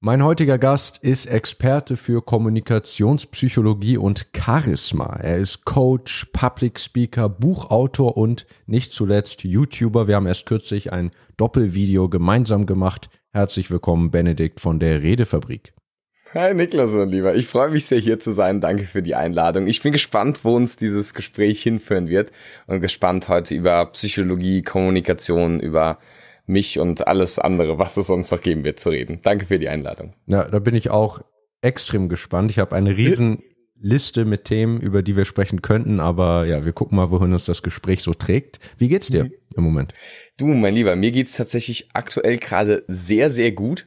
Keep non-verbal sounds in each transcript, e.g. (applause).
Mein heutiger Gast ist Experte für Kommunikationspsychologie und Charisma. Er ist Coach, Public Speaker, Buchautor und nicht zuletzt YouTuber. Wir haben erst kürzlich ein Doppelvideo gemeinsam gemacht. Herzlich willkommen, Benedikt von der Redefabrik. Hi Niklas, mein Lieber. Ich freue mich sehr, hier zu sein. Danke für die Einladung. Ich bin gespannt, wo uns dieses Gespräch hinführen wird und gespannt heute über Psychologie, Kommunikation, über mich und alles andere, was es sonst noch geben wird, zu reden. Danke für die Einladung. Ja, da bin ich auch extrem gespannt. Ich habe eine riesen Liste mit Themen, über die wir sprechen könnten, aber ja, wir gucken mal, wohin uns das Gespräch so trägt. Wie geht's dir mhm. im Moment? Du, mein Lieber, mir geht's tatsächlich aktuell gerade sehr, sehr gut.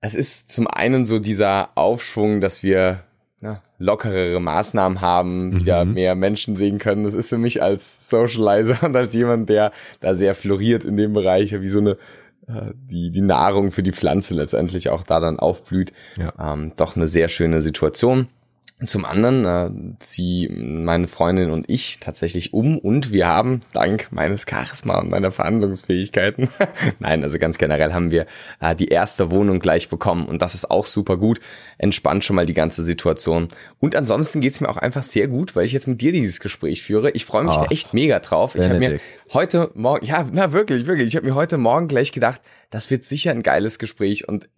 Es ist zum einen so dieser Aufschwung, dass wir ja, lockerere Maßnahmen haben, mhm. wieder mehr Menschen sehen können. Das ist für mich als Socializer (laughs) und als jemand, der da sehr floriert in dem Bereich, wie so eine äh, die, die Nahrung für die Pflanze letztendlich auch da dann aufblüht. Ja. Ähm, doch eine sehr schöne Situation. Zum anderen äh, ziehen meine Freundin und ich tatsächlich um und wir haben dank meines Charisma und meiner Verhandlungsfähigkeiten, (laughs) nein, also ganz generell haben wir äh, die erste Wohnung gleich bekommen und das ist auch super gut, entspannt schon mal die ganze Situation. Und ansonsten geht's mir auch einfach sehr gut, weil ich jetzt mit dir dieses Gespräch führe. Ich freue mich oh, echt mega drauf. Ich habe mir heute Morgen, ja, na wirklich, wirklich, ich habe mir heute Morgen gleich gedacht, das wird sicher ein geiles Gespräch und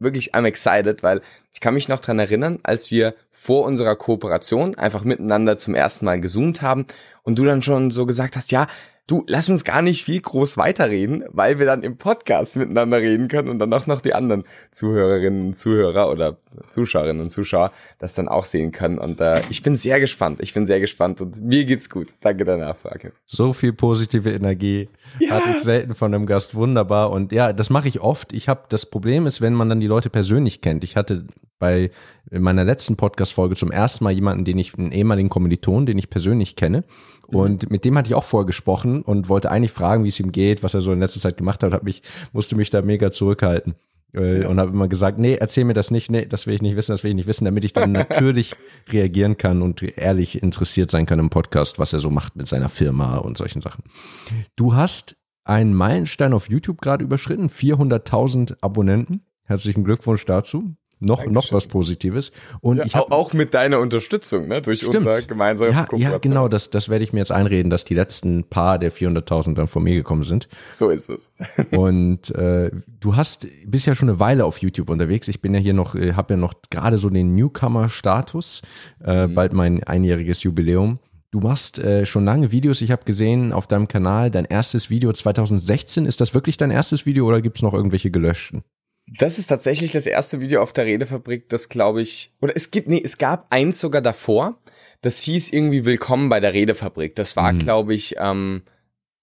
wirklich, I'm excited, weil ich kann mich noch dran erinnern, als wir vor unserer Kooperation einfach miteinander zum ersten Mal gezoomt haben und du dann schon so gesagt hast, ja, du, lass uns gar nicht viel groß weiterreden, weil wir dann im Podcast miteinander reden können und dann auch noch die anderen Zuhörerinnen und Zuhörer oder Zuschauerinnen und Zuschauer das dann auch sehen können. Und äh, ich bin sehr gespannt. Ich bin sehr gespannt und mir geht's gut. Danke der Nachfrage. So viel positive Energie ja. hatte ich selten von einem Gast. Wunderbar. Und ja, das mache ich oft. Ich habe das Problem ist, wenn man dann die Leute persönlich kennt. Ich hatte bei meiner letzten Podcast-Folge zum ersten Mal jemanden, den ich, einen ehemaligen Kommiliton, den ich persönlich kenne. Mhm. Und mit dem hatte ich auch vorher gesprochen und wollte eigentlich fragen, wie es ihm geht, was er so in letzter Zeit gemacht hat, hab mich, musste mich da mega zurückhalten. Äh, ja. Und habe immer gesagt, nee, erzähl mir das nicht, nee, das will ich nicht wissen, das will ich nicht wissen, damit ich dann (laughs) natürlich reagieren kann und ehrlich interessiert sein kann im Podcast, was er so macht mit seiner Firma und solchen Sachen. Du hast einen Meilenstein auf YouTube gerade überschritten, 400.000 Abonnenten. Herzlichen Glückwunsch dazu noch, noch was Positives. Und ja, ich hab, auch mit deiner Unterstützung, ne, durch stimmt. unser gemeinsames ja, Kooperation. Ja, genau, das, das werde ich mir jetzt einreden, dass die letzten paar der 400.000 dann von mir gekommen sind. So ist es. (laughs) und äh, du hast, bist ja schon eine Weile auf YouTube unterwegs. Ich bin ja hier noch, äh, habe ja noch gerade so den Newcomer-Status, äh, mhm. bald mein einjähriges Jubiläum. Du machst äh, schon lange Videos. Ich habe gesehen auf deinem Kanal, dein erstes Video 2016. Ist das wirklich dein erstes Video oder gibt's noch irgendwelche gelöschten? Das ist tatsächlich das erste Video auf der Redefabrik, das glaube ich, oder es gibt, nee, es gab eins sogar davor. Das hieß irgendwie Willkommen bei der Redefabrik. Das war, mhm. glaube ich, ähm,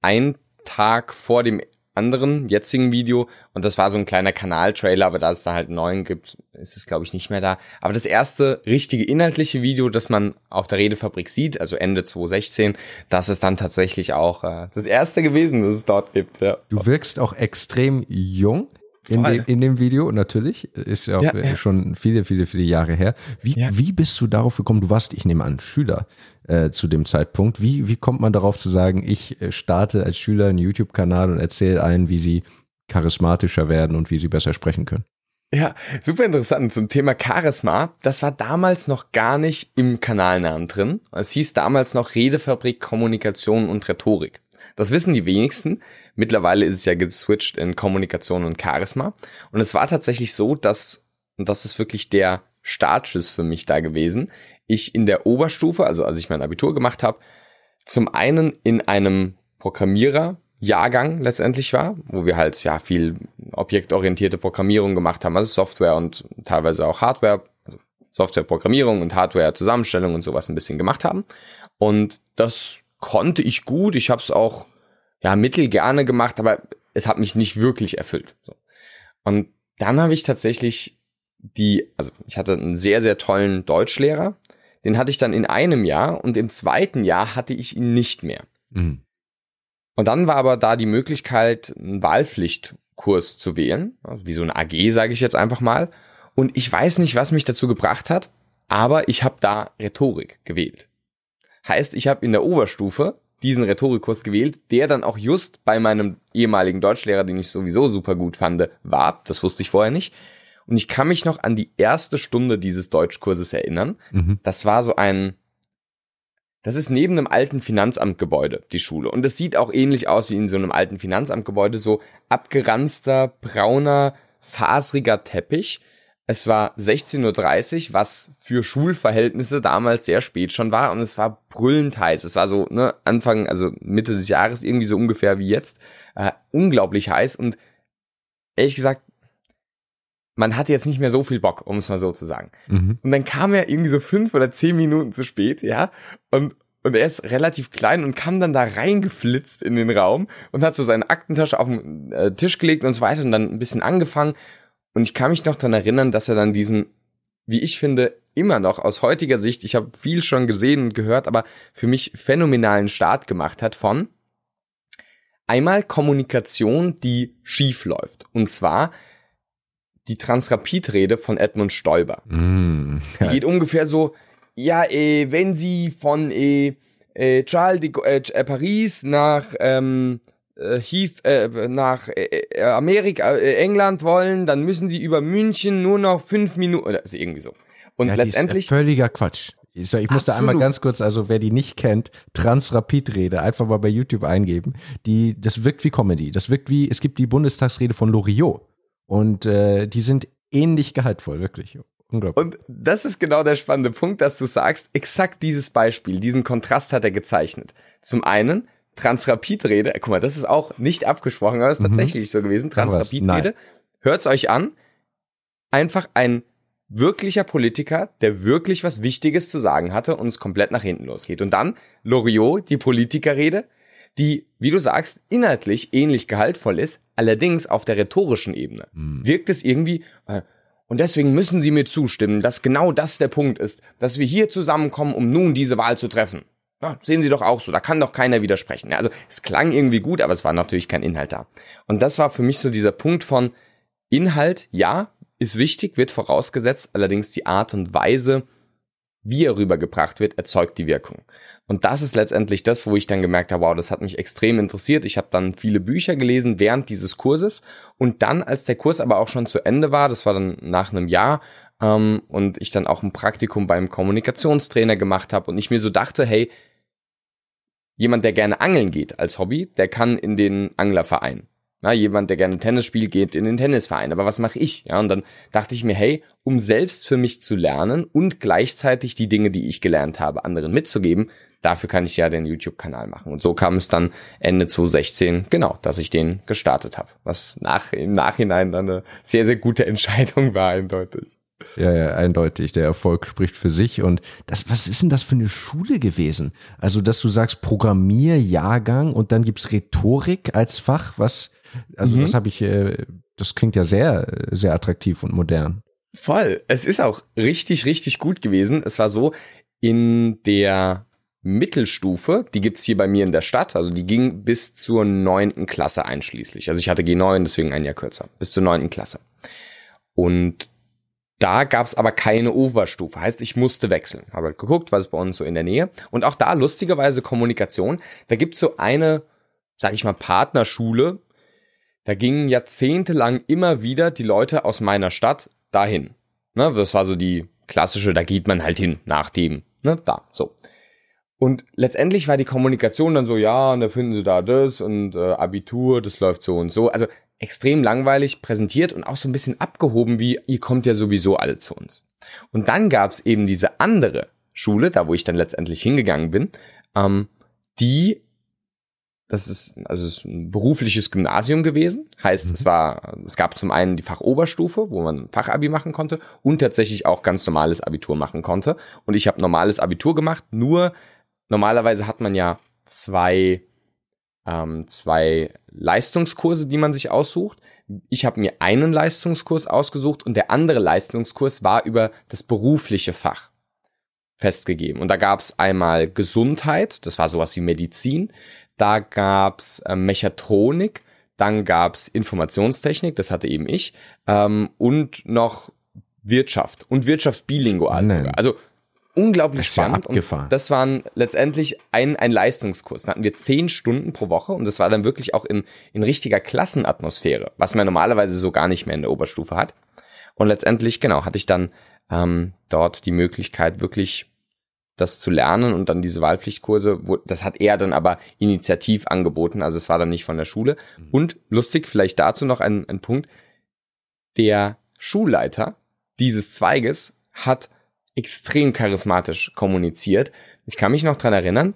ein Tag vor dem anderen jetzigen Video und das war so ein kleiner Kanaltrailer, aber da es da halt einen neuen gibt, ist es glaube ich nicht mehr da. Aber das erste richtige inhaltliche Video, das man auf der Redefabrik sieht, also Ende 2016, das ist dann tatsächlich auch äh, das erste gewesen, das es dort gibt. Ja. Du wirkst auch extrem jung in, de, in dem Video natürlich, ist ja auch ja, ja. schon viele, viele, viele Jahre her. Wie, ja. wie bist du darauf gekommen? Du warst, ich nehme an, Schüler äh, zu dem Zeitpunkt. Wie, wie kommt man darauf zu sagen, ich äh, starte als Schüler einen YouTube-Kanal und erzähle allen, wie sie charismatischer werden und wie sie besser sprechen können? Ja, super interessant zum Thema Charisma. Das war damals noch gar nicht im Kanalnamen drin. Es hieß damals noch Redefabrik, Kommunikation und Rhetorik. Das wissen die wenigsten. Mittlerweile ist es ja geswitcht in Kommunikation und Charisma. Und es war tatsächlich so, dass, und das ist wirklich der Startschuss für mich da gewesen, ich in der Oberstufe, also als ich mein Abitur gemacht habe, zum einen in einem Programmierer Jahrgang letztendlich war, wo wir halt ja viel objektorientierte Programmierung gemacht haben, also Software und teilweise auch Hardware, also Softwareprogrammierung und Hardware Zusammenstellung und sowas ein bisschen gemacht haben. Und das konnte ich gut. Ich habe es auch ja mittel gerne gemacht, aber es hat mich nicht wirklich erfüllt. So. Und dann habe ich tatsächlich die, also ich hatte einen sehr sehr tollen Deutschlehrer. Den hatte ich dann in einem Jahr und im zweiten Jahr hatte ich ihn nicht mehr. Mhm. Und dann war aber da die Möglichkeit, einen Wahlpflichtkurs zu wählen, also wie so eine AG, sage ich jetzt einfach mal. Und ich weiß nicht, was mich dazu gebracht hat, aber ich habe da Rhetorik gewählt. Heißt, ich habe in der Oberstufe diesen Rhetorikkurs gewählt, der dann auch just bei meinem ehemaligen Deutschlehrer, den ich sowieso super gut fand, war. Das wusste ich vorher nicht. Und ich kann mich noch an die erste Stunde dieses Deutschkurses erinnern. Mhm. Das war so ein, das ist neben einem alten Finanzamtgebäude, die Schule. Und es sieht auch ähnlich aus wie in so einem alten Finanzamtgebäude, so abgeranzter, brauner, fasriger Teppich. Es war 16.30 Uhr, was für Schulverhältnisse damals sehr spät schon war und es war brüllend heiß. Es war so, ne, Anfang, also Mitte des Jahres, irgendwie so ungefähr wie jetzt. Äh, unglaublich heiß und ehrlich gesagt, man hatte jetzt nicht mehr so viel Bock, um es mal so zu sagen. Mhm. Und dann kam er irgendwie so fünf oder zehn Minuten zu spät, ja, und und er ist relativ klein und kam dann da reingeflitzt in den Raum und hat so seine Aktentasche auf den äh, Tisch gelegt und so weiter und dann ein bisschen angefangen und ich kann mich noch dran erinnern, dass er dann diesen, wie ich finde, immer noch aus heutiger Sicht, ich habe viel schon gesehen und gehört, aber für mich phänomenalen Start gemacht hat von einmal Kommunikation, die schief läuft. Und zwar die Transrapid-Rede von Edmund Stoiber. Mm, die geht ungefähr so, ja, äh, wenn Sie von äh, äh, Charles de äh, Paris nach ähm, äh, Heath äh, nach äh, äh, Amerika, äh, England wollen, dann müssen sie über München nur noch fünf Minuten, oder ist irgendwie so. Und ja, letztendlich. völliger Quatsch. Ich, ich musste einmal ganz kurz, also wer die nicht kennt, Transrapid-Rede, einfach mal bei YouTube eingeben. Die, das wirkt wie Comedy. Das wirkt wie, es gibt die Bundestagsrede von Loriot. Und äh, die sind ähnlich gehaltvoll, wirklich. Unglaublich. Und das ist genau der spannende Punkt, dass du sagst, exakt dieses Beispiel, diesen Kontrast hat er gezeichnet. Zum einen Transrapid-Rede, guck mal, das ist auch nicht abgesprochen, aber es ist mhm. tatsächlich so gewesen. Transrapid-Rede. Hört's euch an. Einfach ein wirklicher Politiker, der wirklich was Wichtiges zu sagen hatte und es komplett nach hinten losgeht. Und dann Loriot, die Politikerrede, die, wie du sagst, inhaltlich ähnlich gehaltvoll ist, allerdings auf der rhetorischen Ebene mhm. wirkt es irgendwie, äh, und deswegen müssen Sie mir zustimmen, dass genau das der Punkt ist, dass wir hier zusammenkommen, um nun diese Wahl zu treffen. Ja, sehen Sie doch auch so, da kann doch keiner widersprechen. Ja, also es klang irgendwie gut, aber es war natürlich kein Inhalt da. Und das war für mich so dieser Punkt von Inhalt, ja, ist wichtig, wird vorausgesetzt, allerdings die Art und Weise, wie er rübergebracht wird, erzeugt die Wirkung. Und das ist letztendlich das, wo ich dann gemerkt habe, wow, das hat mich extrem interessiert. Ich habe dann viele Bücher gelesen während dieses Kurses und dann, als der Kurs aber auch schon zu Ende war, das war dann nach einem Jahr, ähm, und ich dann auch ein Praktikum beim Kommunikationstrainer gemacht habe und ich mir so dachte, hey, jemand, der gerne angeln geht als Hobby, der kann in den Anglerverein. Ja, jemand, der gerne Tennis spielt, geht in den Tennisverein. Aber was mache ich? Ja, und dann dachte ich mir, hey, um selbst für mich zu lernen und gleichzeitig die Dinge, die ich gelernt habe, anderen mitzugeben, dafür kann ich ja den YouTube-Kanal machen. Und so kam es dann Ende 2016, genau, dass ich den gestartet habe. Was nach, im Nachhinein dann eine sehr, sehr gute (laughs) Entscheidung war, eindeutig. Ja, ja, eindeutig. Der Erfolg spricht für sich. Und das, was ist denn das für eine Schule gewesen? Also, dass du sagst Programmierjahrgang und dann gibt's Rhetorik als Fach. Was, also, mhm. das habe ich, äh, das klingt ja sehr, sehr attraktiv und modern. Voll. Es ist auch richtig, richtig gut gewesen. Es war so, in der Mittelstufe, die gibt's hier bei mir in der Stadt, also die ging bis zur neunten Klasse einschließlich. Also ich hatte G9, deswegen ein Jahr kürzer, bis zur neunten Klasse. Und da gab es aber keine Oberstufe, heißt, ich musste wechseln. Habe halt geguckt, was ist bei uns so in der Nähe. Und auch da lustigerweise Kommunikation. Da gibt's so eine, sag ich mal, Partnerschule. Da gingen jahrzehntelang immer wieder die Leute aus meiner Stadt dahin. Ne, das war so die klassische, da geht man halt hin, nach dem, ne, da, so. Und letztendlich war die Kommunikation dann so, ja, und da finden sie da das und äh, Abitur, das läuft so und so. Also extrem langweilig präsentiert und auch so ein bisschen abgehoben, wie ihr kommt ja sowieso alle zu uns. Und dann gab's eben diese andere Schule, da wo ich dann letztendlich hingegangen bin, ähm, die, das ist also es ist ein berufliches Gymnasium gewesen, heißt mhm. es war, es gab zum einen die Fachoberstufe, wo man Fachabi machen konnte und tatsächlich auch ganz normales Abitur machen konnte. Und ich habe normales Abitur gemacht, nur normalerweise hat man ja zwei ähm, zwei Leistungskurse, die man sich aussucht. Ich habe mir einen Leistungskurs ausgesucht und der andere Leistungskurs war über das berufliche Fach festgegeben. Und da gab es einmal Gesundheit, das war sowas wie Medizin, da gab es äh, Mechatronik, dann gab es Informationstechnik, das hatte eben ich, ähm, und noch Wirtschaft und Wirtschaft bilingual. Also unglaublich das spannend. Ja und das waren letztendlich ein, ein Leistungskurs. Da hatten wir zehn Stunden pro Woche und das war dann wirklich auch in, in richtiger Klassenatmosphäre, was man normalerweise so gar nicht mehr in der Oberstufe hat. Und letztendlich, genau, hatte ich dann ähm, dort die Möglichkeit, wirklich das zu lernen und dann diese Wahlpflichtkurse, wo, das hat er dann aber initiativ angeboten, also es war dann nicht von der Schule. Mhm. Und lustig, vielleicht dazu noch ein, ein Punkt, der Schulleiter dieses Zweiges hat extrem charismatisch kommuniziert. Ich kann mich noch dran erinnern,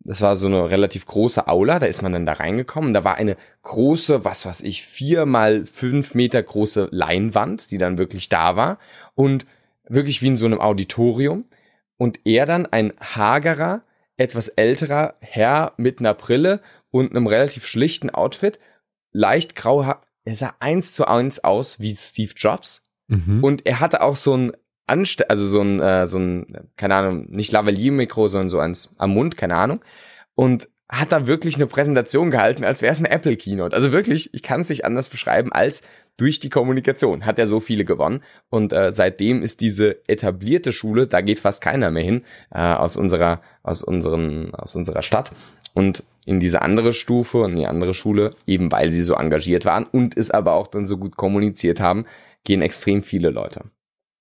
das war so eine relativ große Aula, da ist man dann da reingekommen. Da war eine große, was weiß ich, vier mal fünf Meter große Leinwand, die dann wirklich da war und wirklich wie in so einem Auditorium. Und er dann ein hagerer, etwas älterer Herr mit einer Brille und einem relativ schlichten Outfit, leicht grau, er sah eins zu eins aus wie Steve Jobs. Mhm. Und er hatte auch so ein Anste also so ein, äh, so ein, keine Ahnung, nicht Lavalier-Mikro, sondern so eins am Mund, keine Ahnung. Und hat da wirklich eine Präsentation gehalten, als wäre es eine Apple Keynote. Also wirklich, ich kann es nicht anders beschreiben als durch die Kommunikation hat er so viele gewonnen. Und äh, seitdem ist diese etablierte Schule, da geht fast keiner mehr hin äh, aus unserer aus unseren aus unserer Stadt und in diese andere Stufe und in die andere Schule, eben weil sie so engagiert waren und es aber auch dann so gut kommuniziert haben, gehen extrem viele Leute.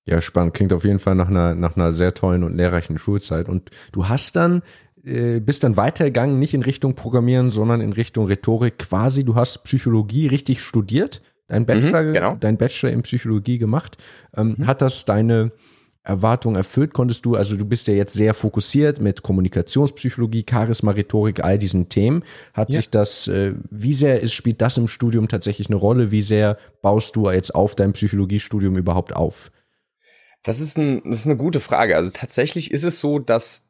Ja, spannend. Klingt auf jeden Fall nach einer, nach einer sehr tollen und lehrreichen Schulzeit. Und du hast dann, äh, bist dann weitergegangen, nicht in Richtung Programmieren, sondern in Richtung Rhetorik quasi. Du hast Psychologie richtig studiert, dein Bachelor, mhm, genau. dein Bachelor in Psychologie gemacht. Ähm, mhm. Hat das deine Erwartungen erfüllt? Konntest du, also du bist ja jetzt sehr fokussiert mit Kommunikationspsychologie, Charisma, Rhetorik, all diesen Themen. Hat ja. sich das, äh, wie sehr ist, spielt das im Studium tatsächlich eine Rolle? Wie sehr baust du jetzt auf dein Psychologiestudium überhaupt auf? Das ist, ein, das ist eine gute Frage. Also tatsächlich ist es so, dass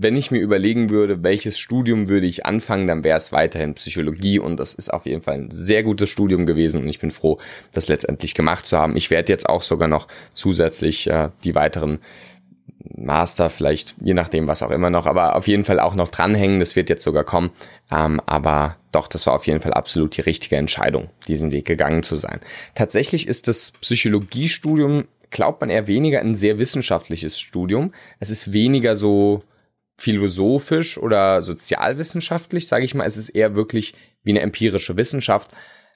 wenn ich mir überlegen würde, welches Studium würde ich anfangen, dann wäre es weiterhin Psychologie und das ist auf jeden Fall ein sehr gutes Studium gewesen und ich bin froh, das letztendlich gemacht zu haben. Ich werde jetzt auch sogar noch zusätzlich äh, die weiteren Master, vielleicht je nachdem, was auch immer noch, aber auf jeden Fall auch noch dranhängen. Das wird jetzt sogar kommen. Ähm, aber doch, das war auf jeden Fall absolut die richtige Entscheidung, diesen Weg gegangen zu sein. Tatsächlich ist das Psychologiestudium glaubt man eher weniger ein sehr wissenschaftliches Studium. Es ist weniger so philosophisch oder sozialwissenschaftlich, sage ich mal. Es ist eher wirklich wie eine empirische Wissenschaft.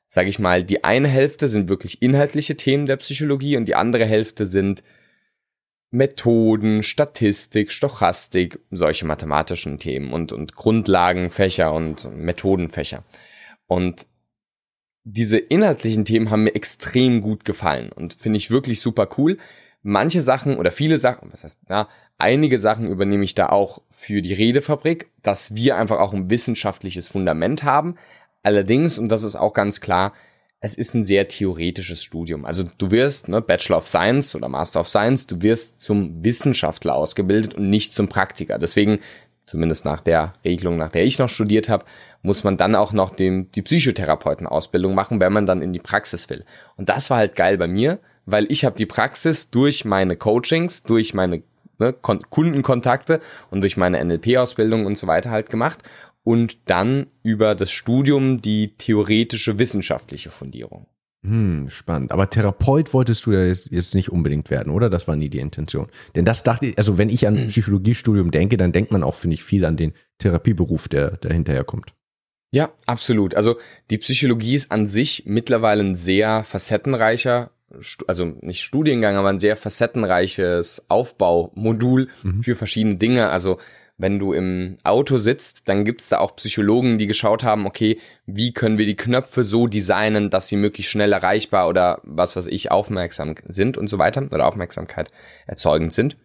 Sage ich mal, die eine Hälfte sind wirklich inhaltliche Themen der Psychologie und die andere Hälfte sind Methoden, Statistik, Stochastik, solche mathematischen Themen und, und Grundlagenfächer und Methodenfächer. Und diese inhaltlichen Themen haben mir extrem gut gefallen und finde ich wirklich super cool. Manche Sachen oder viele Sachen, was heißt, ja, einige Sachen übernehme ich da auch für die Redefabrik, dass wir einfach auch ein wissenschaftliches Fundament haben. Allerdings, und das ist auch ganz klar, es ist ein sehr theoretisches Studium. Also du wirst, ne, Bachelor of Science oder Master of Science, du wirst zum Wissenschaftler ausgebildet und nicht zum Praktiker. Deswegen, zumindest nach der Regelung, nach der ich noch studiert habe, muss man dann auch noch dem, die Psychotherapeutenausbildung machen, wenn man dann in die Praxis will. Und das war halt geil bei mir, weil ich habe die Praxis durch meine Coachings, durch meine ne, Kundenkontakte und durch meine NLP-Ausbildung und so weiter halt gemacht und dann über das Studium die theoretische wissenschaftliche Fundierung. Hm, spannend. Aber Therapeut wolltest du ja jetzt nicht unbedingt werden, oder? Das war nie die Intention. Denn das dachte ich, also wenn ich an (clears throat) Psychologiestudium denke, dann denkt man auch, finde ich, viel an den Therapieberuf, der, der hinterher kommt. Ja, absolut. Also die Psychologie ist an sich mittlerweile ein sehr facettenreicher, also nicht Studiengang, aber ein sehr facettenreiches Aufbaumodul mhm. für verschiedene Dinge. Also wenn du im Auto sitzt, dann gibt's da auch Psychologen, die geschaut haben, okay, wie können wir die Knöpfe so designen, dass sie möglichst schnell erreichbar oder was weiß ich, aufmerksam sind und so weiter oder Aufmerksamkeit erzeugend sind.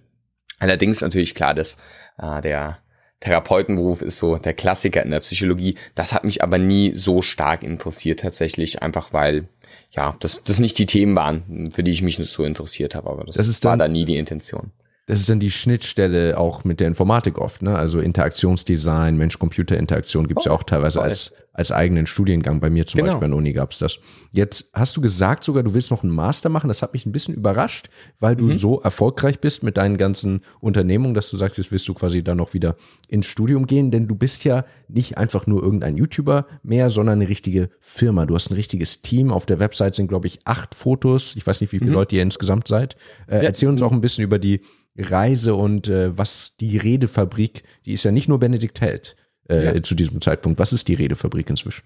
Allerdings natürlich klar, dass äh, der Therapeutenberuf ist so der Klassiker in der Psychologie. Das hat mich aber nie so stark interessiert tatsächlich, einfach weil ja, das, das nicht die Themen waren, für die ich mich so interessiert habe, aber das, das war da nie die Intention das ist dann die Schnittstelle auch mit der Informatik oft, ne? Also Interaktionsdesign, Mensch-Computer-Interaktion gibt's oh, ja auch teilweise als, als eigenen Studiengang. Bei mir zum genau. Beispiel an der Uni gab's das. Jetzt hast du gesagt sogar, du willst noch einen Master machen. Das hat mich ein bisschen überrascht, weil du mhm. so erfolgreich bist mit deinen ganzen Unternehmungen, dass du sagst, jetzt willst du quasi dann noch wieder ins Studium gehen, denn du bist ja nicht einfach nur irgendein YouTuber mehr, sondern eine richtige Firma. Du hast ein richtiges Team. Auf der Website sind, glaube ich, acht Fotos. Ich weiß nicht, wie viele mhm. Leute ihr insgesamt seid. Äh, ja. Erzähl uns auch ein bisschen über die Reise und äh, was die Redefabrik, die ist ja nicht nur Benedikt Held äh, ja. zu diesem Zeitpunkt. Was ist die Redefabrik inzwischen?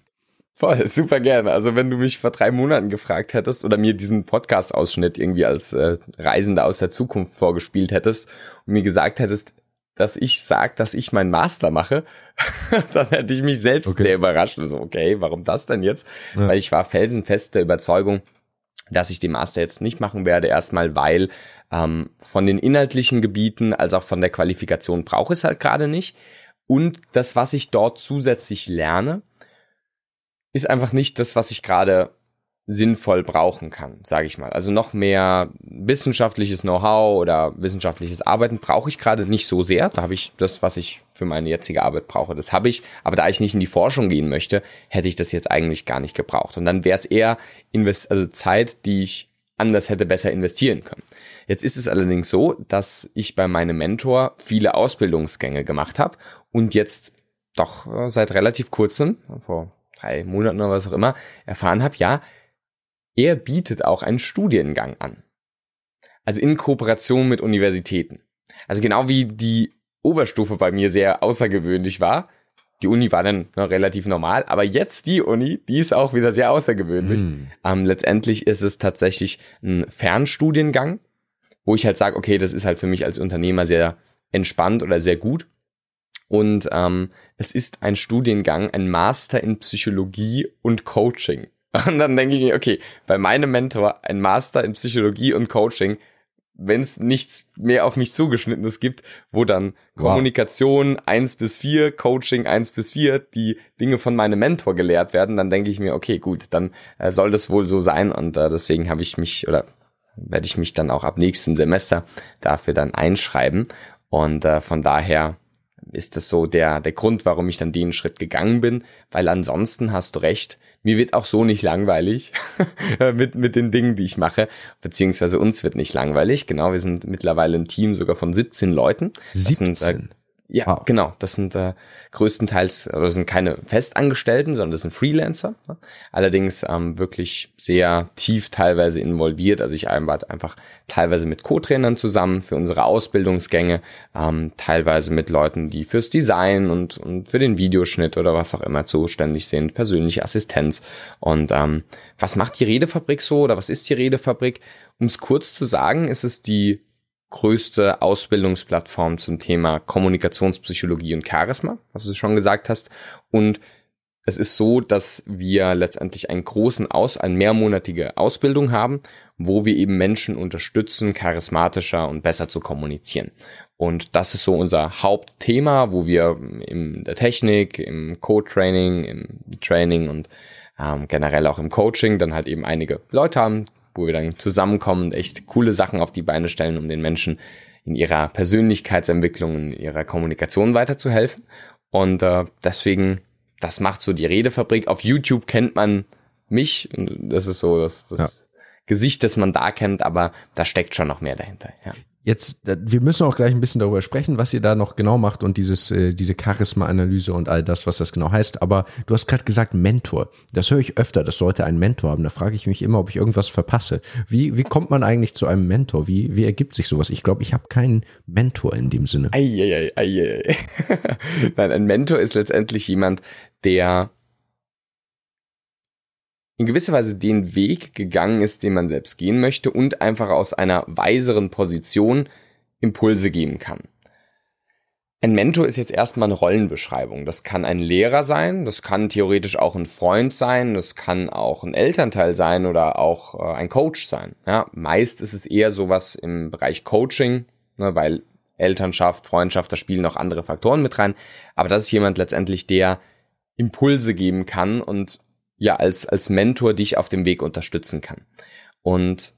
Voll, (laughs) super gerne. Also wenn du mich vor drei Monaten gefragt hättest oder mir diesen Podcast-Ausschnitt irgendwie als äh, Reisender aus der Zukunft vorgespielt hättest und mir gesagt hättest, dass ich sag, dass ich meinen Master mache, (laughs) dann hätte ich mich selbst okay. sehr überrascht. Also, okay, warum das denn jetzt? Ja. Weil ich war felsenfest der Überzeugung, dass ich den Master jetzt nicht machen werde. Erstmal, weil ähm, von den inhaltlichen Gebieten als auch von der Qualifikation brauche ich es halt gerade nicht. Und das, was ich dort zusätzlich lerne, ist einfach nicht das, was ich gerade sinnvoll brauchen kann, sage ich mal. Also noch mehr wissenschaftliches Know-how oder wissenschaftliches Arbeiten brauche ich gerade nicht so sehr. Da habe ich das, was ich für meine jetzige Arbeit brauche. Das habe ich, aber da ich nicht in die Forschung gehen möchte, hätte ich das jetzt eigentlich gar nicht gebraucht. Und dann wäre es eher Invest also Zeit, die ich anders hätte besser investieren können. Jetzt ist es allerdings so, dass ich bei meinem Mentor viele Ausbildungsgänge gemacht habe und jetzt doch äh, seit relativ kurzem, vor drei Monaten oder was auch immer, erfahren habe, ja, er bietet auch einen Studiengang an. Also in Kooperation mit Universitäten. Also genau wie die Oberstufe bei mir sehr außergewöhnlich war. Die Uni war dann noch relativ normal, aber jetzt die Uni, die ist auch wieder sehr außergewöhnlich. Mm. Ähm, letztendlich ist es tatsächlich ein Fernstudiengang, wo ich halt sage, okay, das ist halt für mich als Unternehmer sehr entspannt oder sehr gut. Und ähm, es ist ein Studiengang, ein Master in Psychologie und Coaching. (laughs) Und dann denke ich mir, okay, bei meinem Mentor ein Master in Psychologie und Coaching, wenn es nichts mehr auf mich zugeschnittenes gibt, wo dann wow. Kommunikation eins bis vier, Coaching eins bis vier, die Dinge von meinem Mentor gelehrt werden, dann denke ich mir, okay, gut, dann äh, soll das wohl so sein und äh, deswegen habe ich mich oder werde ich mich dann auch ab nächsten Semester dafür dann einschreiben und äh, von daher ist das so der, der Grund, warum ich dann den Schritt gegangen bin, weil ansonsten hast du recht, mir wird auch so nicht langweilig (laughs) mit, mit den Dingen, die ich mache, beziehungsweise uns wird nicht langweilig. Genau, wir sind mittlerweile ein Team sogar von 17 Leuten. 17? Ja, wow. genau. Das sind äh, größtenteils, oder das sind keine Festangestellten, sondern das sind Freelancer. Ne? Allerdings ähm, wirklich sehr tief teilweise involviert. Also ich arbeite einfach teilweise mit Co-Trainern zusammen für unsere Ausbildungsgänge, ähm, teilweise mit Leuten, die fürs Design und, und für den Videoschnitt oder was auch immer zuständig sind, persönliche Assistenz. Und ähm, was macht die Redefabrik so oder was ist die Redefabrik? Um es kurz zu sagen, ist es die größte Ausbildungsplattform zum Thema Kommunikationspsychologie und Charisma, was du schon gesagt hast. Und es ist so, dass wir letztendlich einen großen Aus, eine mehrmonatige Ausbildung haben, wo wir eben Menschen unterstützen, charismatischer und besser zu kommunizieren. Und das ist so unser Hauptthema, wo wir in der Technik, im Code-Training, im Training und ähm, generell auch im Coaching dann halt eben einige Leute haben, wo wir dann zusammenkommen und echt coole Sachen auf die Beine stellen, um den Menschen in ihrer Persönlichkeitsentwicklung, in ihrer Kommunikation weiterzuhelfen. Und äh, deswegen, das macht so die Redefabrik. Auf YouTube kennt man mich. Und das ist so das, das ja. Gesicht, das man da kennt, aber da steckt schon noch mehr dahinter. Ja. Jetzt, wir müssen auch gleich ein bisschen darüber sprechen, was ihr da noch genau macht und dieses, äh, diese Charisma-Analyse und all das, was das genau heißt. Aber du hast gerade gesagt Mentor. Das höre ich öfter, das sollte ein Mentor haben. Da frage ich mich immer, ob ich irgendwas verpasse. Wie, wie kommt man eigentlich zu einem Mentor? Wie, wie ergibt sich sowas? Ich glaube, ich habe keinen Mentor in dem Sinne. Eieiei, ei, (laughs) Nein, ein Mentor ist letztendlich jemand, der in gewisser Weise den Weg gegangen ist, den man selbst gehen möchte und einfach aus einer weiseren Position Impulse geben kann. Ein Mentor ist jetzt erstmal eine Rollenbeschreibung. Das kann ein Lehrer sein, das kann theoretisch auch ein Freund sein, das kann auch ein Elternteil sein oder auch äh, ein Coach sein. Ja, meist ist es eher sowas im Bereich Coaching, ne, weil Elternschaft, Freundschaft, da spielen auch andere Faktoren mit rein. Aber das ist jemand letztendlich, der Impulse geben kann und ja als, als Mentor dich auf dem Weg unterstützen kann. Und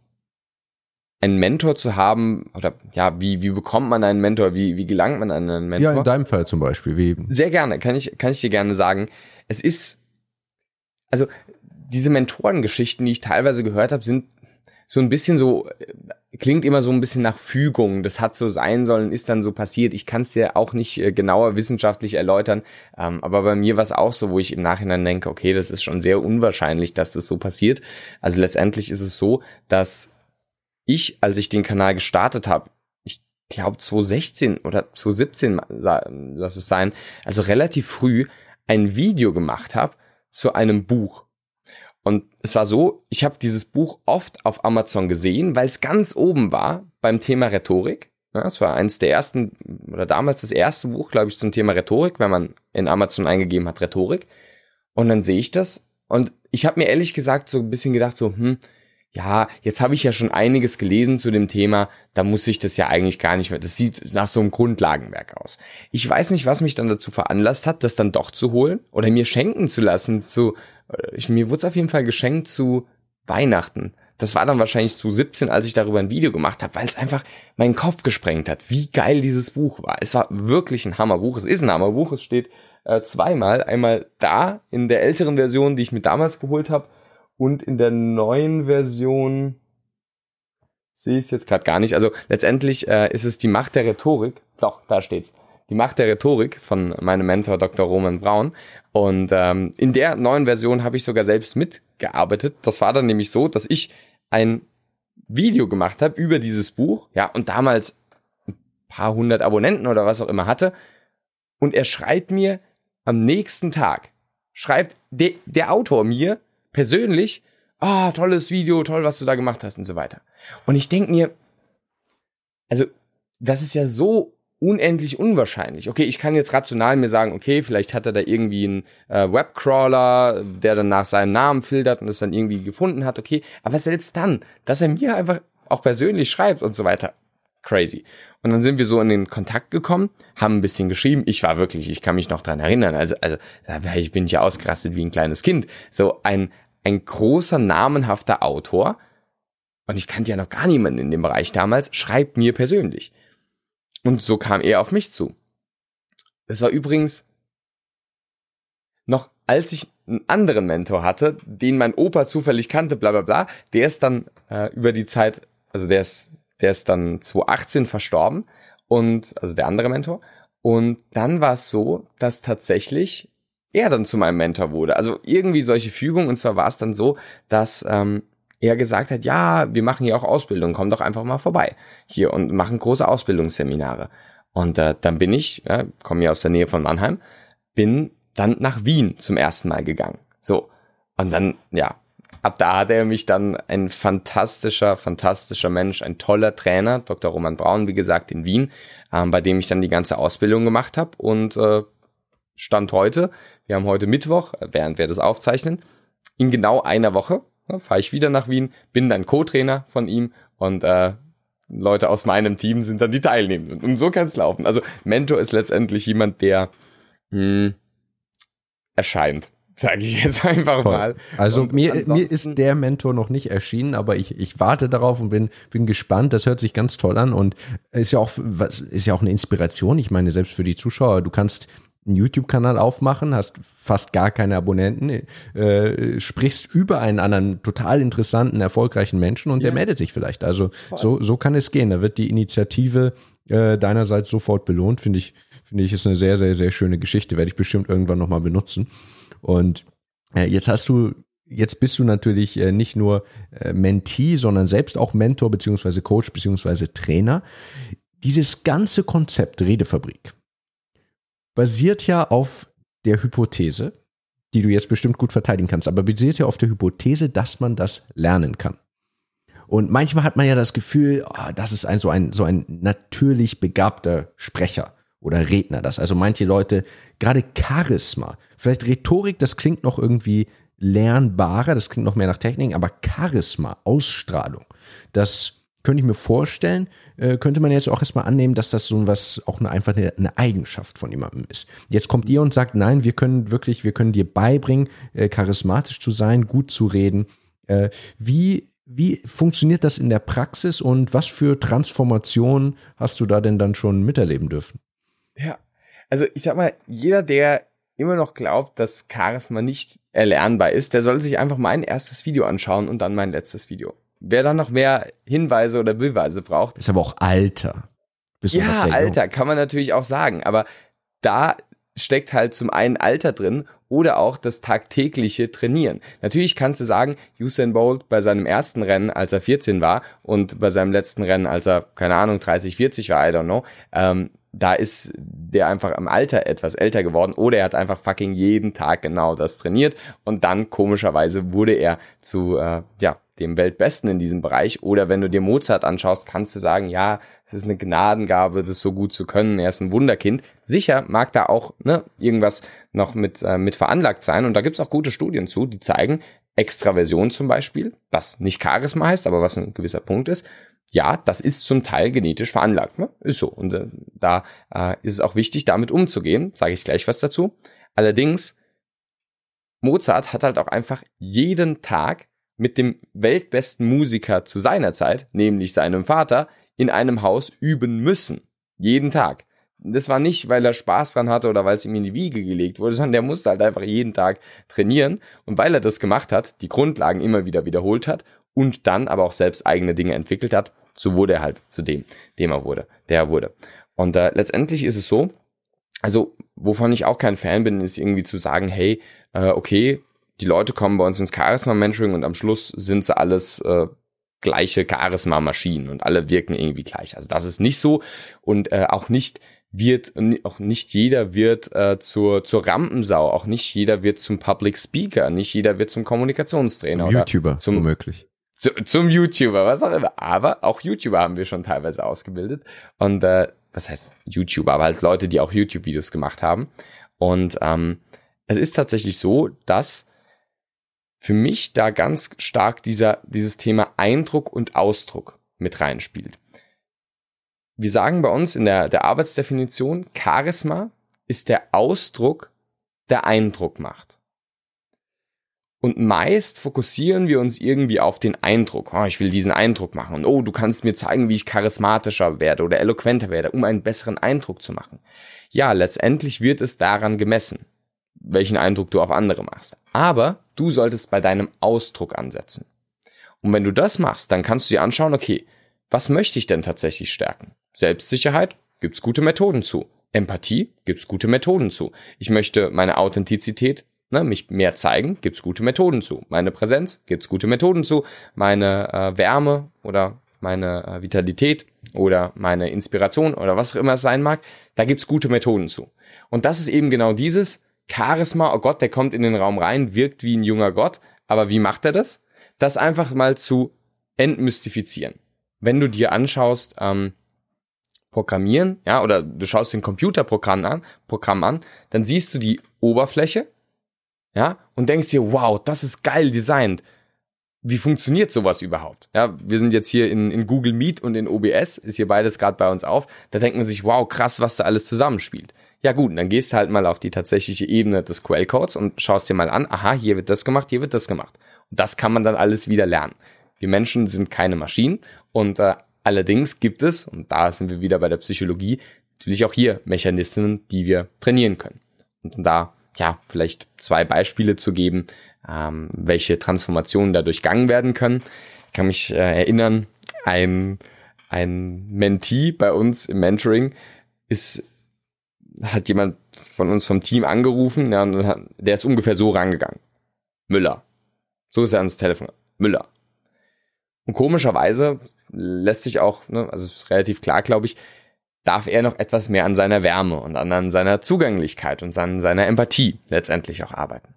einen Mentor zu haben, oder ja, wie, wie bekommt man einen Mentor, wie, wie gelangt man an einen Mentor? Ja, in deinem Fall zum Beispiel. Wie? Sehr gerne, kann ich, kann ich dir gerne sagen. Es ist, also diese Mentorengeschichten, die ich teilweise gehört habe, sind so ein bisschen so, äh, klingt immer so ein bisschen nach Fügung. Das hat so sein sollen, ist dann so passiert. Ich kann es dir auch nicht äh, genauer wissenschaftlich erläutern. Ähm, aber bei mir war es auch so, wo ich im Nachhinein denke, okay, das ist schon sehr unwahrscheinlich, dass das so passiert. Also letztendlich ist es so, dass ich, als ich den Kanal gestartet habe, ich glaube 2016 oder 2017, lass es sein, also relativ früh ein Video gemacht habe zu einem Buch. Und es war so, ich habe dieses Buch oft auf Amazon gesehen, weil es ganz oben war beim Thema Rhetorik. Ja, es war eines der ersten, oder damals das erste Buch, glaube ich, zum Thema Rhetorik, wenn man in Amazon eingegeben hat, Rhetorik. Und dann sehe ich das und ich habe mir ehrlich gesagt so ein bisschen gedacht, so, hm, ja, jetzt habe ich ja schon einiges gelesen zu dem Thema, da muss ich das ja eigentlich gar nicht mehr. Das sieht nach so einem Grundlagenwerk aus. Ich weiß nicht, was mich dann dazu veranlasst hat, das dann doch zu holen oder mir schenken zu lassen. Zu, äh, ich, mir wurde es auf jeden Fall geschenkt zu Weihnachten. Das war dann wahrscheinlich zu 17, als ich darüber ein Video gemacht habe, weil es einfach meinen Kopf gesprengt hat, wie geil dieses Buch war. Es war wirklich ein Hammerbuch. Es ist ein Hammerbuch. Es steht äh, zweimal. Einmal da in der älteren Version, die ich mir damals geholt habe und in der neuen Version sehe ich es jetzt gerade gar nicht. Also letztendlich äh, ist es die Macht der Rhetorik. Doch, da steht's. Die Macht der Rhetorik von meinem Mentor Dr. Roman Braun. Und ähm, in der neuen Version habe ich sogar selbst mitgearbeitet. Das war dann nämlich so, dass ich ein Video gemacht habe über dieses Buch. Ja, und damals ein paar hundert Abonnenten oder was auch immer hatte. Und er schreibt mir am nächsten Tag, schreibt de, der Autor mir persönlich, ah, tolles Video, toll, was du da gemacht hast und so weiter. Und ich denke mir, also, das ist ja so unendlich unwahrscheinlich. Okay, ich kann jetzt rational mir sagen, okay, vielleicht hat er da irgendwie einen äh, Webcrawler, der dann nach seinem Namen filtert und es dann irgendwie gefunden hat, okay, aber selbst dann, dass er mir einfach auch persönlich schreibt und so weiter, crazy. Und dann sind wir so in den Kontakt gekommen, haben ein bisschen geschrieben. Ich war wirklich, ich kann mich noch dran erinnern, also, also ich bin ja ausgerastet wie ein kleines Kind. So ein, ein großer, namenhafter Autor, und ich kannte ja noch gar niemanden in dem Bereich damals, schreibt mir persönlich. Und so kam er auf mich zu. Es war übrigens noch, als ich einen anderen Mentor hatte, den mein Opa zufällig kannte, bla bla bla, der ist dann äh, über die Zeit, also der ist, der ist dann 2018 verstorben und, also der andere Mentor. Und dann war es so, dass tatsächlich er dann zu meinem Mentor wurde. Also irgendwie solche Fügungen. Und zwar war es dann so, dass ähm, er gesagt hat, ja, wir machen hier auch Ausbildung, komm doch einfach mal vorbei hier und machen große Ausbildungsseminare. Und äh, dann bin ich, ja, komme ja aus der Nähe von Mannheim, bin dann nach Wien zum ersten Mal gegangen. So. Und dann, ja, ab da hat er mich dann ein fantastischer, fantastischer Mensch, ein toller Trainer, Dr. Roman Braun, wie gesagt, in Wien, ähm, bei dem ich dann die ganze Ausbildung gemacht habe und äh, Stand heute, wir haben heute Mittwoch, während wir das aufzeichnen, in genau einer Woche ja, fahre ich wieder nach Wien, bin dann Co-Trainer von ihm und äh, Leute aus meinem Team sind dann die Teilnehmenden. Und so kann es laufen. Also Mentor ist letztendlich jemand, der mh, hm, erscheint. Sage ich jetzt (laughs) einfach Voll. mal. Also und mir, mir ist der Mentor noch nicht erschienen, aber ich, ich warte darauf und bin, bin gespannt. Das hört sich ganz toll an und ist ja auch, ist ja auch eine Inspiration. Ich meine, selbst für die Zuschauer, du kannst einen YouTube-Kanal aufmachen, hast fast gar keine Abonnenten, äh, sprichst über einen anderen total interessanten, erfolgreichen Menschen und ja. der meldet sich vielleicht. Also so, so kann es gehen. Da wird die Initiative äh, deinerseits sofort belohnt, finde ich, finde ich, ist eine sehr, sehr, sehr schöne Geschichte, werde ich bestimmt irgendwann nochmal benutzen. Und äh, jetzt hast du jetzt bist du natürlich äh, nicht nur äh, Mentee, sondern selbst auch Mentor beziehungsweise Coach beziehungsweise Trainer. Dieses ganze Konzept Redefabrik, basiert ja auf der Hypothese, die du jetzt bestimmt gut verteidigen kannst, aber basiert ja auf der Hypothese, dass man das lernen kann. Und manchmal hat man ja das Gefühl, oh, das ist ein so ein so ein natürlich begabter Sprecher oder Redner. Das also manche Leute gerade Charisma, vielleicht Rhetorik, das klingt noch irgendwie lernbarer, das klingt noch mehr nach Technik, aber Charisma, Ausstrahlung, das könnte ich mir vorstellen, äh, könnte man jetzt auch erstmal annehmen, dass das so was auch eine, einfach eine, eine, Eigenschaft von jemandem ist. Jetzt kommt ihr und sagt, nein, wir können wirklich, wir können dir beibringen, äh, charismatisch zu sein, gut zu reden. Äh, wie, wie funktioniert das in der Praxis und was für Transformationen hast du da denn dann schon miterleben dürfen? Ja, also ich sag mal, jeder, der immer noch glaubt, dass Charisma nicht erlernbar ist, der soll sich einfach mein erstes Video anschauen und dann mein letztes Video wer dann noch mehr Hinweise oder Beweise braucht. Ist aber auch Alter. Bist ja, Alter, kann man natürlich auch sagen. Aber da steckt halt zum einen Alter drin oder auch das tagtägliche Trainieren. Natürlich kannst du sagen, Usain Bolt bei seinem ersten Rennen, als er 14 war und bei seinem letzten Rennen, als er, keine Ahnung, 30, 40 war, I don't know, ähm, da ist der einfach im Alter etwas älter geworden oder er hat einfach fucking jeden Tag genau das trainiert und dann komischerweise wurde er zu äh, ja dem Weltbesten in diesem Bereich oder wenn du dir Mozart anschaust, kannst du sagen, ja, es ist eine Gnadengabe, das so gut zu können, er ist ein Wunderkind. Sicher mag da auch ne, irgendwas noch mit, äh, mit veranlagt sein und da gibt's auch gute Studien zu, die zeigen, Extraversion zum Beispiel, was nicht Charisma heißt, aber was ein gewisser Punkt ist, ja, das ist zum Teil genetisch veranlagt. Ne? Ist so. Und äh, da äh, ist es auch wichtig, damit umzugehen. Sage ich gleich was dazu. Allerdings, Mozart hat halt auch einfach jeden Tag mit dem weltbesten Musiker zu seiner Zeit, nämlich seinem Vater, in einem Haus üben müssen. Jeden Tag. Das war nicht, weil er Spaß dran hatte oder weil es ihm in die Wiege gelegt wurde, (laughs) sondern der musste halt einfach jeden Tag trainieren. Und weil er das gemacht hat, die Grundlagen immer wieder wiederholt hat und dann aber auch selbst eigene Dinge entwickelt hat, so wurde er halt zu dem, dem er wurde, der er wurde. Und äh, letztendlich ist es so, also wovon ich auch kein Fan bin, ist irgendwie zu sagen, hey, äh, okay, die Leute kommen bei uns ins Charisma-Mentoring und am Schluss sind sie alles äh, gleiche Charisma-Maschinen und alle wirken irgendwie gleich. Also das ist nicht so und äh, auch nicht wird auch nicht jeder wird äh, zur zur Rampensau, auch nicht jeder wird zum Public Speaker, nicht jeder wird zum Kommunikationstrainer zum YouTuber zum womöglich. Zu, zum YouTuber, was auch immer. Aber auch YouTuber haben wir schon teilweise ausgebildet und äh, was heißt YouTuber, aber halt Leute, die auch YouTube-Videos gemacht haben. Und ähm, es ist tatsächlich so, dass für mich da ganz stark dieser, dieses Thema Eindruck und Ausdruck mit reinspielt. Wir sagen bei uns in der, der Arbeitsdefinition, Charisma ist der Ausdruck, der Eindruck macht. Und meist fokussieren wir uns irgendwie auf den Eindruck. Oh, ich will diesen Eindruck machen. Und oh, du kannst mir zeigen, wie ich charismatischer werde oder eloquenter werde, um einen besseren Eindruck zu machen. Ja, letztendlich wird es daran gemessen welchen Eindruck du auf andere machst. Aber du solltest bei deinem Ausdruck ansetzen. Und wenn du das machst, dann kannst du dir anschauen, okay, was möchte ich denn tatsächlich stärken? Selbstsicherheit gibt's gute Methoden zu. Empathie gibt's gute Methoden zu. Ich möchte meine Authentizität, ne, mich mehr zeigen, gibt's gute Methoden zu. Meine Präsenz gibt's gute Methoden zu. Meine äh, Wärme oder meine äh, Vitalität oder meine Inspiration oder was auch immer es sein mag, da gibt's gute Methoden zu. Und das ist eben genau dieses, Charisma, oh Gott, der kommt in den Raum rein, wirkt wie ein junger Gott. Aber wie macht er das? Das einfach mal zu entmystifizieren. Wenn du dir anschaust, ähm, Programmieren, ja, oder du schaust den Computerprogramm an, Programm an, dann siehst du die Oberfläche, ja, und denkst dir, wow, das ist geil designt. Wie funktioniert sowas überhaupt? Ja, wir sind jetzt hier in, in Google Meet und in OBS, ist hier beides gerade bei uns auf. Da denkt man sich, wow, krass, was da alles zusammenspielt. Ja gut, dann gehst du halt mal auf die tatsächliche Ebene des Quellcodes und schaust dir mal an, aha, hier wird das gemacht, hier wird das gemacht. Und das kann man dann alles wieder lernen. Wir Menschen sind keine Maschinen und äh, allerdings gibt es, und da sind wir wieder bei der Psychologie, natürlich auch hier Mechanismen, die wir trainieren können. Und da, ja, vielleicht zwei Beispiele zu geben, ähm, welche Transformationen da durchgangen werden können. Ich kann mich äh, erinnern, ein, ein Mentee bei uns im Mentoring ist hat jemand von uns vom Team angerufen, ja, hat, der ist ungefähr so rangegangen. Müller. So ist er ans Telefon. Müller. Und komischerweise lässt sich auch, ne, also ist relativ klar, glaube ich, darf er noch etwas mehr an seiner Wärme und an seiner Zugänglichkeit und an seiner Empathie letztendlich auch arbeiten.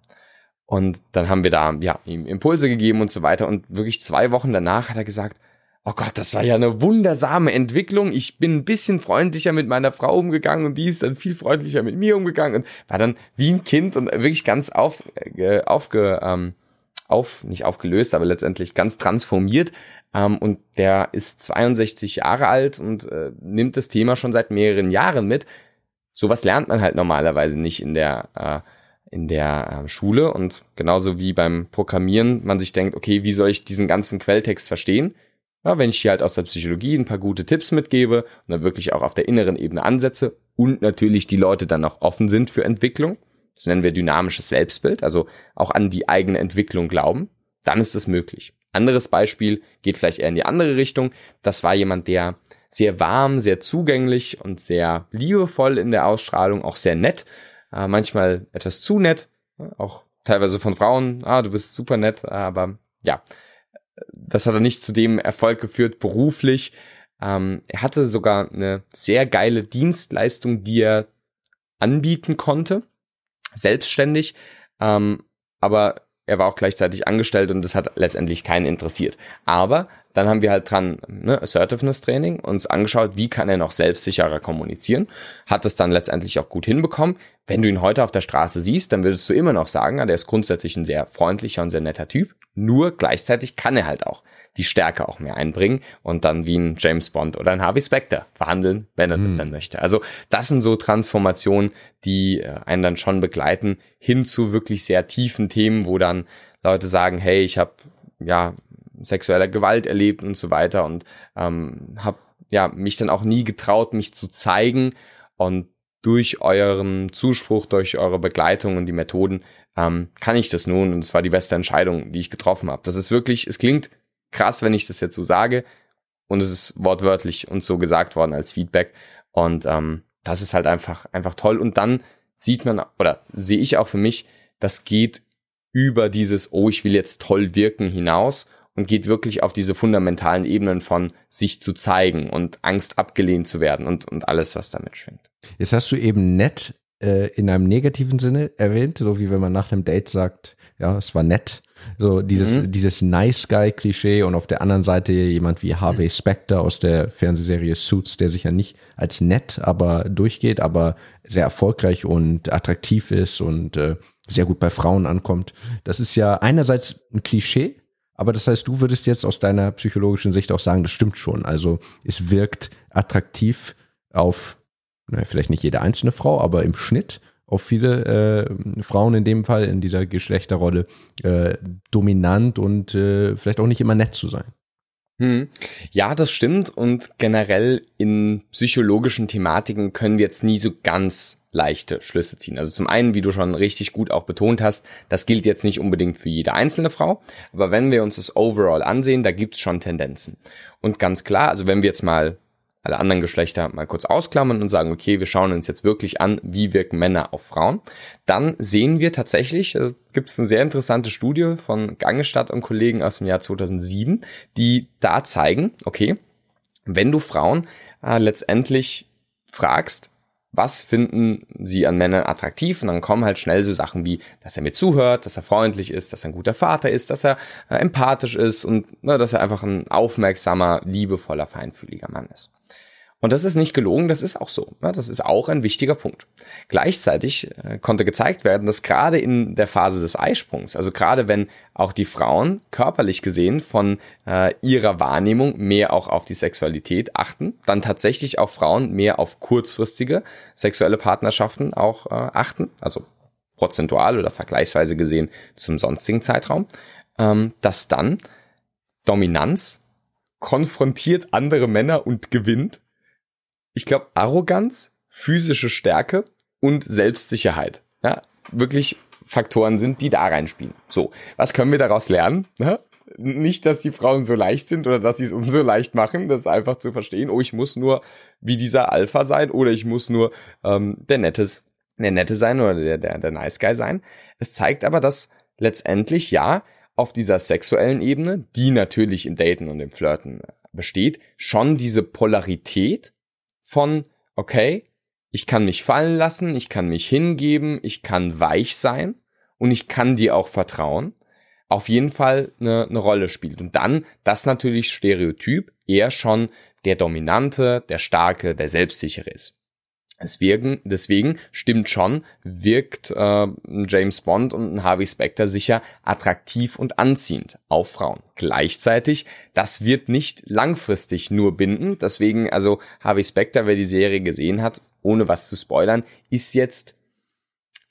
Und dann haben wir da ja ihm Impulse gegeben und so weiter. Und wirklich zwei Wochen danach hat er gesagt, oh Gott, das war ja eine wundersame Entwicklung. Ich bin ein bisschen freundlicher mit meiner Frau umgegangen und die ist dann viel freundlicher mit mir umgegangen und war dann wie ein Kind und wirklich ganz auf, äh, aufge, ähm, auf, nicht aufgelöst, aber letztendlich ganz transformiert. Ähm, und der ist 62 Jahre alt und äh, nimmt das Thema schon seit mehreren Jahren mit. Sowas lernt man halt normalerweise nicht in der äh, in der äh, Schule und genauso wie beim Programmieren man sich denkt, okay, wie soll ich diesen ganzen Quelltext verstehen? Ja, wenn ich hier halt aus der Psychologie ein paar gute Tipps mitgebe und dann wirklich auch auf der inneren Ebene ansetze und natürlich die Leute dann auch offen sind für Entwicklung, das nennen wir dynamisches Selbstbild, also auch an die eigene Entwicklung glauben, dann ist das möglich. Anderes Beispiel geht vielleicht eher in die andere Richtung. Das war jemand, der sehr warm, sehr zugänglich und sehr liebevoll in der Ausstrahlung, auch sehr nett, äh, manchmal etwas zu nett, auch teilweise von Frauen, ah, du bist super nett, aber ja, das hat er nicht zu dem Erfolg geführt beruflich, Ähm, er hatte sogar eine sehr geile Dienstleistung, die er anbieten konnte, selbstständig. Ähm, aber er war auch gleichzeitig angestellt und das hat letztendlich keinen interessiert. Aber dann haben wir halt dran ne, Assertiveness Training uns angeschaut, wie kann er noch selbstsicherer kommunizieren. Hat das dann letztendlich auch gut hinbekommen. Wenn du ihn heute auf der Straße siehst, dann würdest du immer noch sagen, ah, der ist grundsätzlich ein sehr freundlicher und sehr netter Typ. Nur gleichzeitig kann er halt auch die Stärke auch mehr einbringen und dann wie ein James Bond oder ein Harvey Specter verhandeln, wenn er hm. das dann möchte. Also das sind so Transformationen, die äh, einen dann schon begleiten hin zu wirklich sehr tiefen Themen, wo dann Leute sagen, hey, ich habe ja sexuelle Gewalt erlebt und so weiter und ähm, habe ja mich dann auch nie getraut, mich zu zeigen und durch euren Zuspruch, durch eure Begleitung und die Methoden ähm, kann ich das nun und es war die beste Entscheidung, die ich getroffen habe. Das ist wirklich, es klingt krass, wenn ich das jetzt so sage. Und es ist wortwörtlich uns so gesagt worden als Feedback. Und ähm, das ist halt einfach, einfach toll. Und dann sieht man, oder sehe ich auch für mich, das geht über dieses, oh, ich will jetzt toll wirken hinaus und geht wirklich auf diese fundamentalen Ebenen von sich zu zeigen und Angst abgelehnt zu werden und, und alles, was damit schwingt. Jetzt hast du eben nett äh, in einem negativen Sinne erwähnt, so wie wenn man nach einem Date sagt, ja, es war nett. So dieses, mhm. dieses Nice Guy-Klischee und auf der anderen Seite jemand wie Harvey Specter aus der Fernsehserie Suits, der sich ja nicht als nett aber durchgeht, aber sehr erfolgreich und attraktiv ist und äh, sehr gut bei Frauen ankommt. Das ist ja einerseits ein Klischee, aber das heißt, du würdest jetzt aus deiner psychologischen Sicht auch sagen, das stimmt schon. Also es wirkt attraktiv auf, naja, vielleicht nicht jede einzelne Frau, aber im Schnitt auf viele äh, Frauen in dem Fall in dieser Geschlechterrolle äh, dominant und äh, vielleicht auch nicht immer nett zu sein. Hm. Ja, das stimmt und generell in psychologischen Thematiken können wir jetzt nie so ganz leichte Schlüsse ziehen. Also zum einen, wie du schon richtig gut auch betont hast, das gilt jetzt nicht unbedingt für jede einzelne Frau, aber wenn wir uns das Overall ansehen, da gibt's schon Tendenzen. Und ganz klar, also wenn wir jetzt mal alle anderen Geschlechter mal kurz ausklammern und sagen, okay, wir schauen uns jetzt wirklich an, wie wirken Männer auf Frauen, dann sehen wir tatsächlich, äh, gibt es eine sehr interessante Studie von Gangestadt und Kollegen aus dem Jahr 2007, die da zeigen, okay, wenn du Frauen äh, letztendlich fragst, was finden sie an Männern attraktiv? Und dann kommen halt schnell so Sachen wie, dass er mir zuhört, dass er freundlich ist, dass er ein guter Vater ist, dass er äh, empathisch ist und ne, dass er einfach ein aufmerksamer, liebevoller, feinfühliger Mann ist. Und das ist nicht gelogen, das ist auch so. Das ist auch ein wichtiger Punkt. Gleichzeitig äh, konnte gezeigt werden, dass gerade in der Phase des Eisprungs, also gerade wenn auch die Frauen körperlich gesehen von äh, ihrer Wahrnehmung mehr auch auf die Sexualität achten, dann tatsächlich auch Frauen mehr auf kurzfristige sexuelle Partnerschaften auch äh, achten, also prozentual oder vergleichsweise gesehen zum sonstigen Zeitraum, ähm, dass dann Dominanz konfrontiert andere Männer und gewinnt ich glaube, Arroganz, physische Stärke und Selbstsicherheit. Ja, wirklich Faktoren sind, die da reinspielen. So, was können wir daraus lernen? Ja? Nicht, dass die Frauen so leicht sind oder dass sie es (laughs) uns so leicht machen, das einfach zu verstehen. Oh, ich muss nur wie dieser Alpha sein oder ich muss nur ähm, der Nettes, der Nette sein oder der, der, der Nice Guy sein. Es zeigt aber, dass letztendlich ja auf dieser sexuellen Ebene, die natürlich im Daten und im Flirten besteht, schon diese Polarität von, okay, ich kann mich fallen lassen, ich kann mich hingeben, ich kann weich sein und ich kann dir auch vertrauen, auf jeden Fall eine, eine Rolle spielt. Und dann, das natürlich Stereotyp, eher schon der Dominante, der Starke, der Selbstsichere ist. Deswegen, deswegen stimmt schon, wirkt äh, James Bond und ein Harvey Specter sicher attraktiv und anziehend auf Frauen. Gleichzeitig, das wird nicht langfristig nur binden. Deswegen, also Harvey Specter, wer die Serie gesehen hat, ohne was zu spoilern, ist jetzt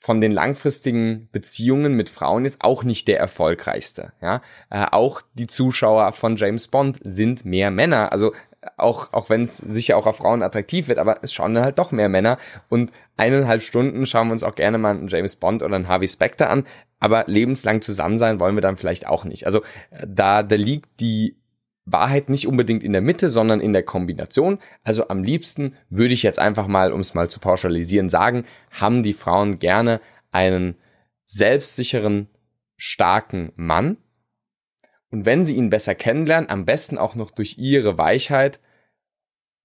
von den langfristigen Beziehungen mit Frauen jetzt auch nicht der erfolgreichste. Ja, äh, auch die Zuschauer von James Bond sind mehr Männer. Also auch, auch wenn es sicher auch auf Frauen attraktiv wird, aber es schauen dann halt doch mehr Männer. Und eineinhalb Stunden schauen wir uns auch gerne mal einen James Bond oder einen Harvey Specter an, aber lebenslang zusammen sein wollen wir dann vielleicht auch nicht. Also äh, da, da liegt die Wahrheit nicht unbedingt in der Mitte, sondern in der Kombination. Also am liebsten würde ich jetzt einfach mal, um es mal zu pauschalisieren, sagen, haben die Frauen gerne einen selbstsicheren, starken Mann, und wenn sie ihn besser kennenlernen, am besten auch noch durch ihre Weichheit,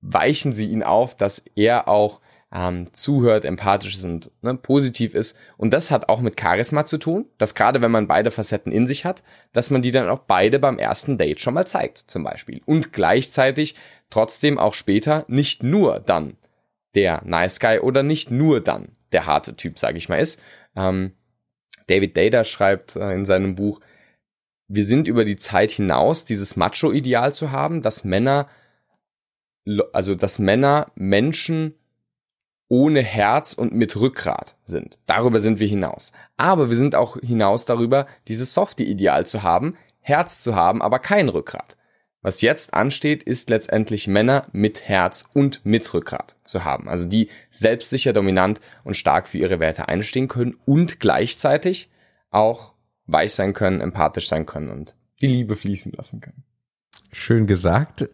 weichen sie ihn auf, dass er auch ähm, zuhört, empathisch ist und ne, positiv ist. Und das hat auch mit Charisma zu tun, dass gerade wenn man beide Facetten in sich hat, dass man die dann auch beide beim ersten Date schon mal zeigt, zum Beispiel. Und gleichzeitig trotzdem auch später nicht nur dann der Nice Guy oder nicht nur dann der harte Typ, sage ich mal, ist. Ähm, David Data schreibt äh, in seinem Buch, wir sind über die Zeit hinaus, dieses Macho-Ideal zu haben, dass Männer, also dass Männer Menschen ohne Herz und mit Rückgrat sind. Darüber sind wir hinaus. Aber wir sind auch hinaus darüber, dieses Softie-Ideal zu haben, Herz zu haben, aber kein Rückgrat. Was jetzt ansteht, ist letztendlich Männer mit Herz und mit Rückgrat zu haben. Also die selbstsicher, dominant und stark für ihre Werte einstehen können und gleichzeitig auch weich sein können, empathisch sein können und die Liebe fließen lassen können. Schön gesagt.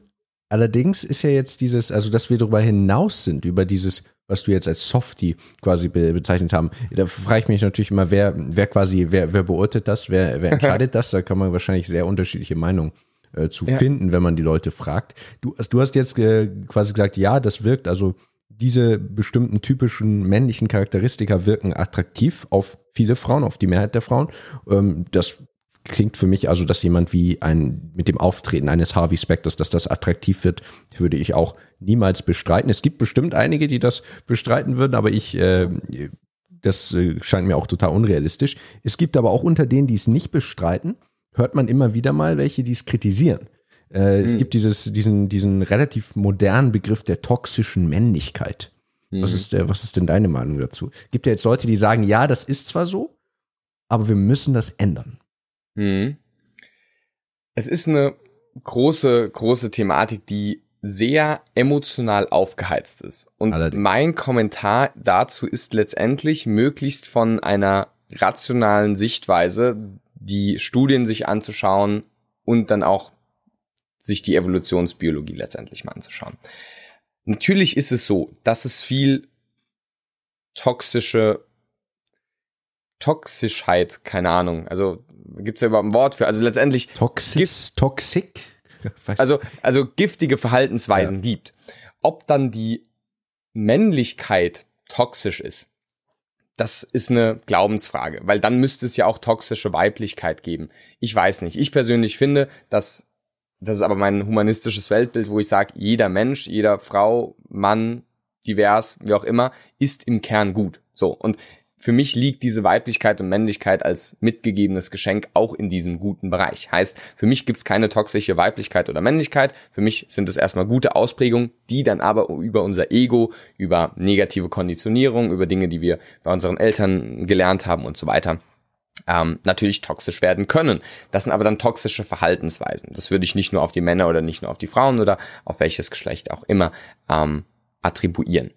Allerdings ist ja jetzt dieses, also dass wir darüber hinaus sind, über dieses, was du jetzt als Softie quasi be bezeichnet haben. Da frage ich mich natürlich immer, wer, wer quasi, wer, wer beurteilt das, wer, wer entscheidet (laughs) das? Da kann man wahrscheinlich sehr unterschiedliche Meinungen äh, zu ja. finden, wenn man die Leute fragt. Du, also du hast jetzt äh, quasi gesagt, ja, das wirkt, also diese bestimmten typischen männlichen Charakteristika wirken attraktiv auf viele Frauen, auf die Mehrheit der Frauen. Ähm, das klingt für mich also, dass jemand wie ein, mit dem Auftreten eines Harvey Specters, dass das attraktiv wird, würde ich auch niemals bestreiten. Es gibt bestimmt einige, die das bestreiten würden, aber ich, äh, das äh, scheint mir auch total unrealistisch. Es gibt aber auch unter denen, die es nicht bestreiten, hört man immer wieder mal welche, die es kritisieren. Äh, mhm. Es hm. gibt dieses, diesen, diesen relativ modernen Begriff der toxischen Männlichkeit. Mhm. Was, ist, der, was ist denn deine Meinung dazu? Gibt ja jetzt Leute, die sagen, ja, das ist zwar so, aber wir müssen das ändern. Mhm. Es ist eine große, große Thematik, die sehr emotional aufgeheizt ist. Und Allerdings. mein Kommentar dazu ist letztendlich möglichst von einer rationalen Sichtweise die Studien sich anzuschauen und dann auch sich die Evolutionsbiologie letztendlich mal anzuschauen. Natürlich ist es so, dass es viel toxische Toxischheit, keine Ahnung, also gibt es ja überhaupt ein Wort für, also letztendlich Toxis, Toxik? (laughs) Also, also giftige Verhaltensweisen ja. gibt. Ob dann die Männlichkeit toxisch ist, das ist eine Glaubensfrage, weil dann müsste es ja auch toxische Weiblichkeit geben. Ich weiß nicht. Ich persönlich finde, dass das ist aber mein humanistisches Weltbild, wo ich sage, jeder Mensch, jeder Frau, Mann, divers, wie auch immer, ist im Kern gut. So. Und für mich liegt diese Weiblichkeit und Männlichkeit als mitgegebenes Geschenk auch in diesem guten Bereich. Heißt, für mich gibt's keine toxische Weiblichkeit oder Männlichkeit. Für mich sind es erstmal gute Ausprägungen, die dann aber über unser Ego, über negative Konditionierung, über Dinge, die wir bei unseren Eltern gelernt haben und so weiter, ähm, natürlich toxisch werden können. Das sind aber dann toxische Verhaltensweisen. Das würde ich nicht nur auf die Männer oder nicht nur auf die Frauen oder auf welches Geschlecht auch immer ähm, attribuieren.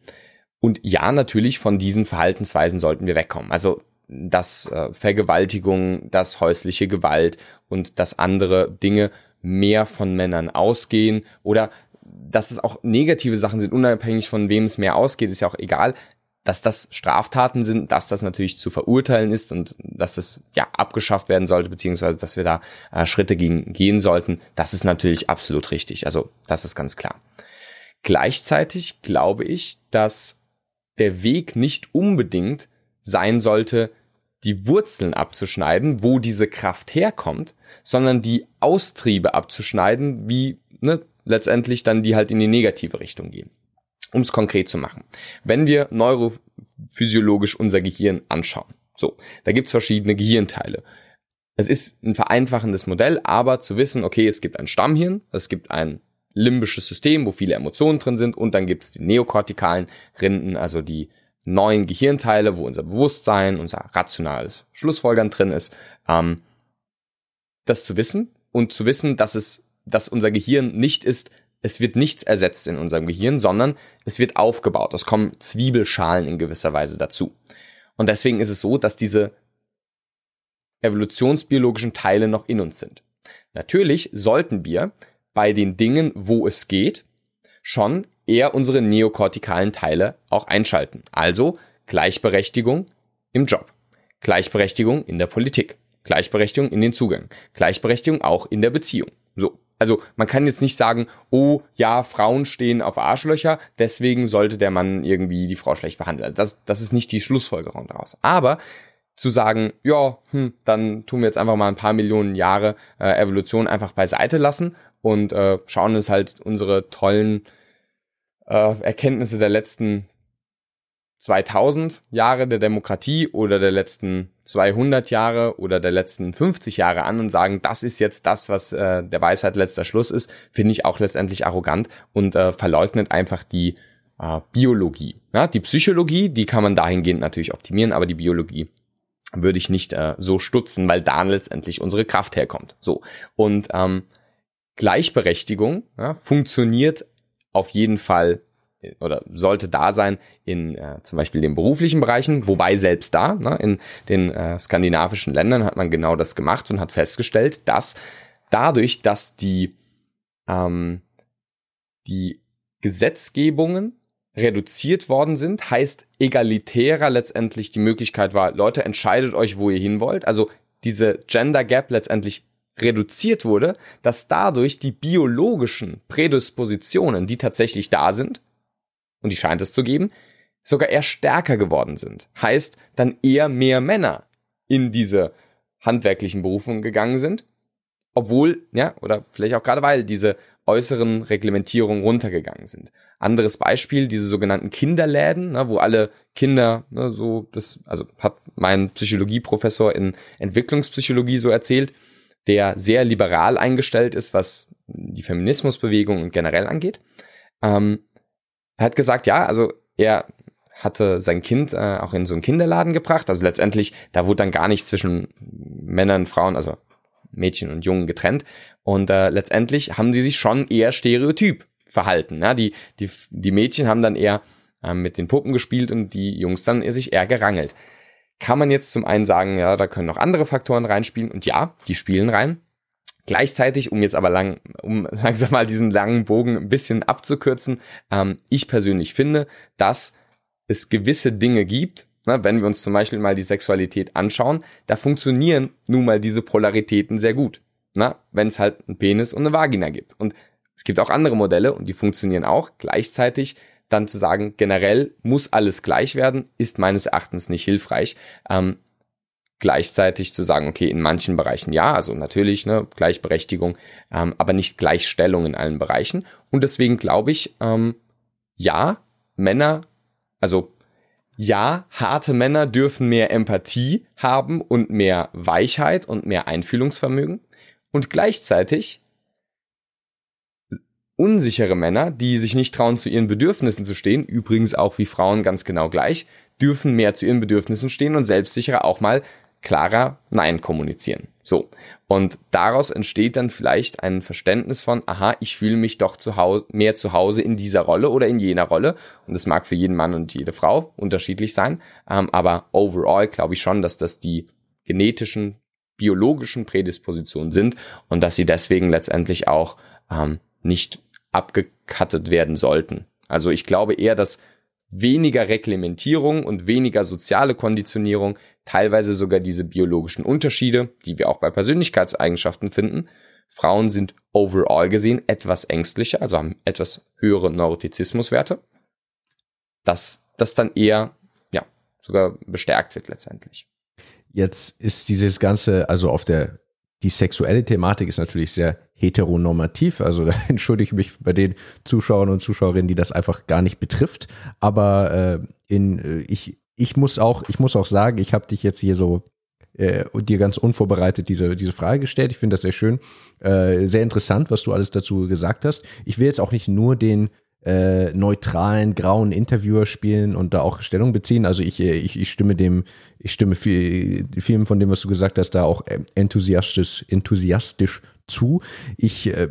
Und ja, natürlich von diesen Verhaltensweisen sollten wir wegkommen. Also dass äh, Vergewaltigung, dass häusliche Gewalt und dass andere Dinge mehr von Männern ausgehen oder dass es auch negative Sachen sind, unabhängig von wem es mehr ausgeht, ist ja auch egal, dass das Straftaten sind, dass das natürlich zu verurteilen ist und dass das ja abgeschafft werden sollte, beziehungsweise dass wir da äh, Schritte gegen gehen sollten, das ist natürlich absolut richtig. Also das ist ganz klar. Gleichzeitig glaube ich, dass der Weg nicht unbedingt sein sollte, die Wurzeln abzuschneiden, wo diese Kraft herkommt, sondern die Austriebe abzuschneiden, wie ne, letztendlich dann die halt in die negative Richtung gehen. Um es konkret zu machen. Wenn wir neurophysiologisch unser Gehirn anschauen, so, da gibt's verschiedene Gehirnteile. Es ist ein vereinfachendes Modell, aber zu wissen, okay, es gibt ein Stammhirn, es gibt ein limbisches System, wo viele Emotionen drin sind und dann gibt es die neokortikalen Rinden, also die neuen Gehirnteile, wo unser Bewusstsein, unser rationales Schlussfolgern drin ist. Ähm, das zu wissen und zu wissen, dass es, dass unser Gehirn nicht ist, es wird nichts ersetzt in unserem Gehirn, sondern es wird aufgebaut. Es kommen Zwiebelschalen in gewisser Weise dazu. Und deswegen ist es so, dass diese evolutionsbiologischen Teile noch in uns sind. Natürlich sollten wir bei den Dingen, wo es geht, schon eher unsere neokortikalen Teile auch einschalten. Also Gleichberechtigung im Job, Gleichberechtigung in der Politik, Gleichberechtigung in den Zugang, Gleichberechtigung auch in der Beziehung. So, Also man kann jetzt nicht sagen, oh ja, Frauen stehen auf Arschlöcher, deswegen sollte der Mann irgendwie die Frau schlecht behandeln. Das, das ist nicht die Schlussfolgerung daraus. Aber zu sagen, ja, hm, dann tun wir jetzt einfach mal ein paar Millionen Jahre äh, Evolution einfach beiseite lassen und äh, schauen uns halt unsere tollen äh, Erkenntnisse der letzten 2000 Jahre der Demokratie oder der letzten 200 Jahre oder der letzten 50 Jahre an und sagen, das ist jetzt das, was äh, der Weisheit letzter Schluss ist, finde ich auch letztendlich arrogant und äh, verleugnet einfach die äh, Biologie. Ja, die Psychologie, die kann man dahingehend natürlich optimieren, aber die Biologie würde ich nicht äh, so stutzen, weil da letztendlich unsere Kraft herkommt. So und ähm, Gleichberechtigung ja, funktioniert auf jeden Fall oder sollte da sein in äh, zum Beispiel den beruflichen Bereichen, wobei selbst da, ne, in den äh, skandinavischen Ländern hat man genau das gemacht und hat festgestellt, dass dadurch, dass die, ähm, die Gesetzgebungen reduziert worden sind, heißt egalitärer letztendlich die Möglichkeit war, Leute, entscheidet euch, wo ihr hin wollt. Also diese Gender Gap letztendlich reduziert wurde, dass dadurch die biologischen Prädispositionen, die tatsächlich da sind, und die scheint es zu geben, sogar eher stärker geworden sind. Heißt, dann eher mehr Männer in diese handwerklichen Berufungen gegangen sind, obwohl, ja, oder vielleicht auch gerade weil diese äußeren Reglementierungen runtergegangen sind. Anderes Beispiel, diese sogenannten Kinderläden, ne, wo alle Kinder, ne, so, das, also hat mein Psychologieprofessor in Entwicklungspsychologie so erzählt, der sehr liberal eingestellt ist, was die Feminismusbewegung generell angeht. Ähm, er hat gesagt, ja, also er hatte sein Kind äh, auch in so einen Kinderladen gebracht. Also letztendlich, da wurde dann gar nicht zwischen Männern, Frauen, also Mädchen und Jungen getrennt. Und äh, letztendlich haben die sich schon eher stereotyp verhalten. Ja? Die, die, die Mädchen haben dann eher äh, mit den Puppen gespielt und die Jungs dann sich eher gerangelt. Kann man jetzt zum einen sagen, ja, da können noch andere Faktoren reinspielen. Und ja, die spielen rein. Gleichzeitig, um jetzt aber lang, um (laughs) langsam mal diesen langen Bogen ein bisschen abzukürzen, ähm, ich persönlich finde, dass es gewisse Dinge gibt, na, wenn wir uns zum Beispiel mal die Sexualität anschauen, da funktionieren nun mal diese Polaritäten sehr gut. wenn es halt einen Penis und eine Vagina gibt. Und es gibt auch andere Modelle und die funktionieren auch. Gleichzeitig dann zu sagen, generell muss alles gleich werden, ist meines Erachtens nicht hilfreich. Ähm, gleichzeitig zu sagen, okay, in manchen Bereichen ja, also natürlich ne, Gleichberechtigung, ähm, aber nicht Gleichstellung in allen Bereichen. Und deswegen glaube ich, ähm, ja, Männer, also ja, harte Männer dürfen mehr Empathie haben und mehr Weichheit und mehr Einfühlungsvermögen. Und gleichzeitig unsichere Männer, die sich nicht trauen, zu ihren Bedürfnissen zu stehen, übrigens auch wie Frauen ganz genau gleich, dürfen mehr zu ihren Bedürfnissen stehen und selbstsicherer auch mal klarer Nein kommunizieren. So. Und daraus entsteht dann vielleicht ein Verständnis von, aha, ich fühle mich doch zu Hause, mehr zu Hause in dieser Rolle oder in jener Rolle. Und das mag für jeden Mann und jede Frau unterschiedlich sein. Ähm, aber overall glaube ich schon, dass das die genetischen, biologischen Prädispositionen sind und dass sie deswegen letztendlich auch ähm, nicht abgekattet werden sollten. Also ich glaube eher, dass weniger Reglementierung und weniger soziale Konditionierung, teilweise sogar diese biologischen Unterschiede, die wir auch bei Persönlichkeitseigenschaften finden. Frauen sind overall gesehen etwas ängstlicher, also haben etwas höhere Neurotizismuswerte, dass das dann eher, ja, sogar bestärkt wird letztendlich. Jetzt ist dieses Ganze, also auf der, die sexuelle Thematik ist natürlich sehr heteronormativ. Also (laughs) da entschuldige ich mich bei den Zuschauern und Zuschauerinnen, die das einfach gar nicht betrifft. Aber äh, in, äh, ich, ich muss auch, ich muss auch sagen, ich habe dich jetzt hier so äh, dir ganz unvorbereitet diese, diese Frage gestellt. Ich finde das sehr schön. Äh, sehr interessant, was du alles dazu gesagt hast. Ich will jetzt auch nicht nur den äh, neutralen, grauen Interviewer spielen und da auch Stellung beziehen. Also ich, äh, ich, ich stimme dem, ich stimme viel, vielem von dem, was du gesagt hast, da auch enthusiastisch, enthusiastisch zu. Ich äh,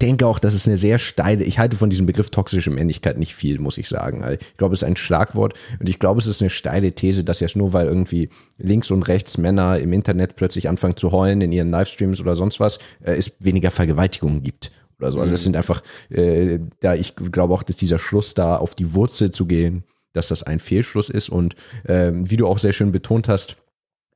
denke auch, das ist eine sehr steile, ich halte von diesem Begriff toxische Männlichkeit nicht viel, muss ich sagen. Ich glaube, es ist ein Schlagwort und ich glaube, es ist eine steile These, dass jetzt nur weil irgendwie links und rechts Männer im Internet plötzlich anfangen zu heulen in ihren Livestreams oder sonst was, äh, es weniger Vergewaltigungen gibt oder so. Also es mhm. sind einfach, äh, da ich glaube auch, dass dieser Schluss da auf die Wurzel zu gehen, dass das ein Fehlschluss ist und äh, wie du auch sehr schön betont hast,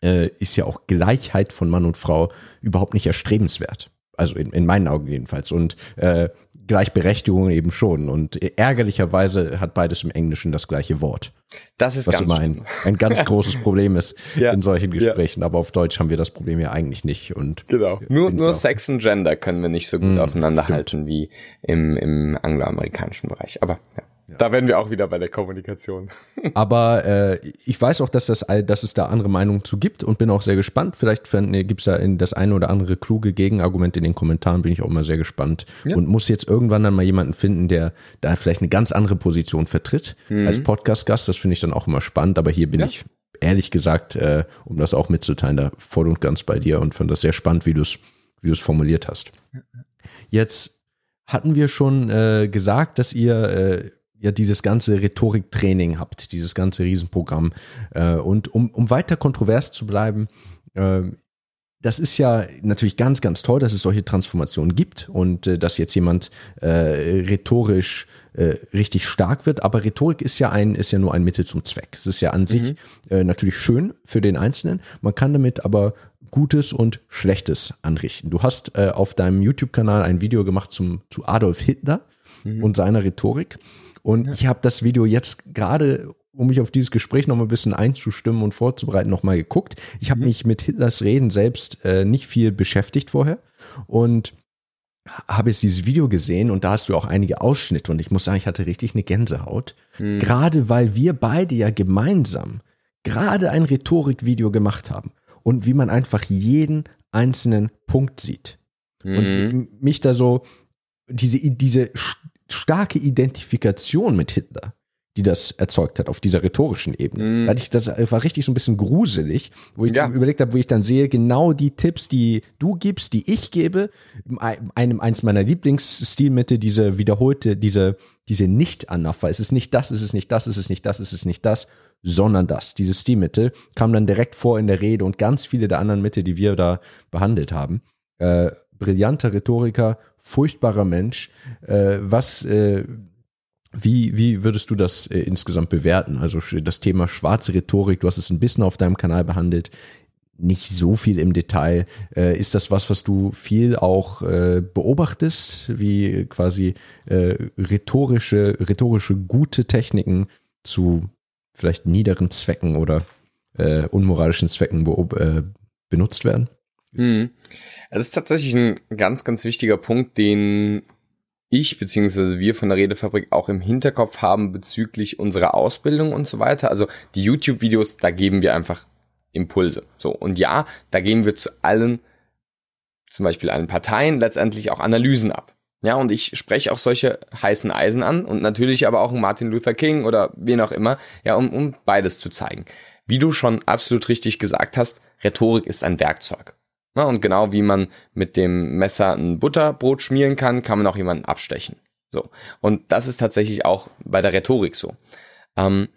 äh, ist ja auch Gleichheit von Mann und Frau überhaupt nicht erstrebenswert. Also in, in meinen Augen jedenfalls. Und äh, Gleichberechtigung eben schon. Und ärgerlicherweise hat beides im Englischen das gleiche Wort. Das ist was ganz immer ein, ein ganz (laughs) großes Problem ist Ja. in solchen Gesprächen. Aber auf Deutsch haben wir das Problem ja eigentlich nicht. Und Genau. Nur, nur. Sex und Gender können wir nicht so gut Mm, auseinanderhalten wie im, im angloamerikanischen Bereich. Aber ja. Da werden wir auch wieder bei der Kommunikation. (laughs) Aber äh, ich weiß auch, dass, das, all- dass es da andere Meinungen zu gibt und bin auch sehr gespannt. Vielleicht gibt es da in das eine oder andere kluge Gegenargument in den Kommentaren, bin ich auch immer sehr gespannt. Ja. Und muss jetzt irgendwann dann mal jemanden finden, der da vielleicht eine ganz andere Position vertritt als Podcast-Gast. Das finde ich dann auch immer spannend. Aber hier bin Ja. ich ehrlich gesagt, äh, um das auch mitzuteilen, da voll und ganz bei dir und fand das sehr spannend, wie du es wie du es formuliert hast. Jetzt hatten wir schon äh, gesagt, dass ihr äh, ja dieses ganze Rhetoriktraining habt, dieses ganze Riesenprogramm. Äh, und um, um weiter kontrovers zu bleiben, äh, das ist ja natürlich ganz, ganz toll, dass es solche Transformationen gibt und äh, dass jetzt jemand äh, rhetorisch richtig stark wird. Aber Rhetorik ist ja ein, ist ja nur ein Mittel zum Zweck. Es ist ja an sich äh, natürlich schön für den Einzelnen. Man kann damit aber Gutes und Schlechtes anrichten. Du hast auf deinem YouTube-Kanal ein Video gemacht zum, zu Adolf Hitler und seiner Rhetorik. Und ich habe das Video jetzt gerade, um mich auf dieses Gespräch noch mal ein bisschen einzustimmen und vorzubereiten, noch mal geguckt. Ich habe mich mit Hitlers Reden selbst äh, nicht viel beschäftigt vorher und habe jetzt dieses Video gesehen und da hast du auch einige Ausschnitte und ich muss sagen, ich hatte richtig eine Gänsehaut. Gerade weil wir beide ja gemeinsam gerade ein Rhetorikvideo gemacht haben und wie man einfach jeden einzelnen Punkt sieht. Mhm. Und mich da so, diese, diese starke Identifikation mit Hitler, die das erzeugt hat auf dieser rhetorischen Ebene. Ich, das war richtig so ein bisschen gruselig, wo ich Ja. überlegt habe, wo ich dann sehe, genau die Tipps, die du gibst, die ich gebe, Ein- einem eins meiner Lieblingsstilmittel, diese wiederholte, diese, diese Nicht-Anapher. Es ist nicht das, es ist nicht das, es ist nicht das, es ist nicht das, sondern das. Dieses Stilmittel kam dann direkt vor in der Rede und ganz viele der anderen Mittel, die wir da behandelt haben. Äh, brillanter Rhetoriker, furchtbarer Mensch. Äh, was, äh, wie, wie würdest du das äh, insgesamt bewerten? Also das Thema schwarze Rhetorik, du hast es ein bisschen auf deinem Kanal behandelt, nicht so viel im Detail. Äh, ist das was, was du viel auch äh, beobachtest, wie quasi rhetorische, rhetorische gute Techniken zu vielleicht niederen Zwecken oder unmoralischen Zwecken benutzt werden? Mhm. Es ist tatsächlich ein ganz, ganz wichtiger Punkt, den ich beziehungsweise wir von der Redefabrik auch im Hinterkopf haben bezüglich unserer Ausbildung und so weiter. Also die YouTube-Videos, da geben wir einfach Impulse. So, und ja, da geben wir zu allen, zum Beispiel allen Parteien, letztendlich auch Analysen ab. Ja, und ich spreche auch solche heißen Eisen an und natürlich aber auch Martin Luther King oder wen auch immer, ja, um, um beides zu zeigen. Wie du schon absolut richtig gesagt hast, Rhetorik ist ein Werkzeug. Ja, und genau wie man mit dem Messer ein Butterbrot schmieren kann, kann man auch jemanden abstechen. So. Und das ist tatsächlich auch bei der Rhetorik so. Ähm,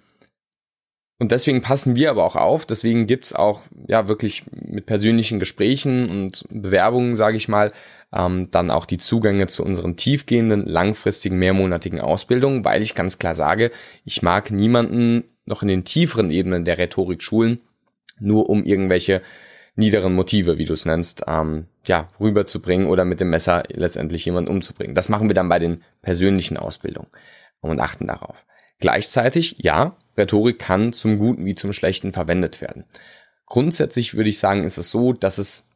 und deswegen passen wir aber auch auf. Deswegen gibt's auch ja wirklich mit persönlichen Gesprächen und Bewerbungen, sage ich mal, ähm, dann auch die Zugänge zu unseren tiefgehenden, langfristigen, mehrmonatigen Ausbildungen, weil ich ganz klar sage, ich mag niemanden noch in den tieferen Ebenen der Rhetorik schulen, nur um irgendwelche niederen Motive, wie du es nennst, ähm, ja, rüberzubringen oder mit dem Messer letztendlich jemanden umzubringen. Das machen wir dann bei den persönlichen Ausbildungen und achten darauf. Gleichzeitig, ja, Rhetorik kann zum Guten wie zum Schlechten verwendet werden. Grundsätzlich würde ich sagen, ist es so, dass es,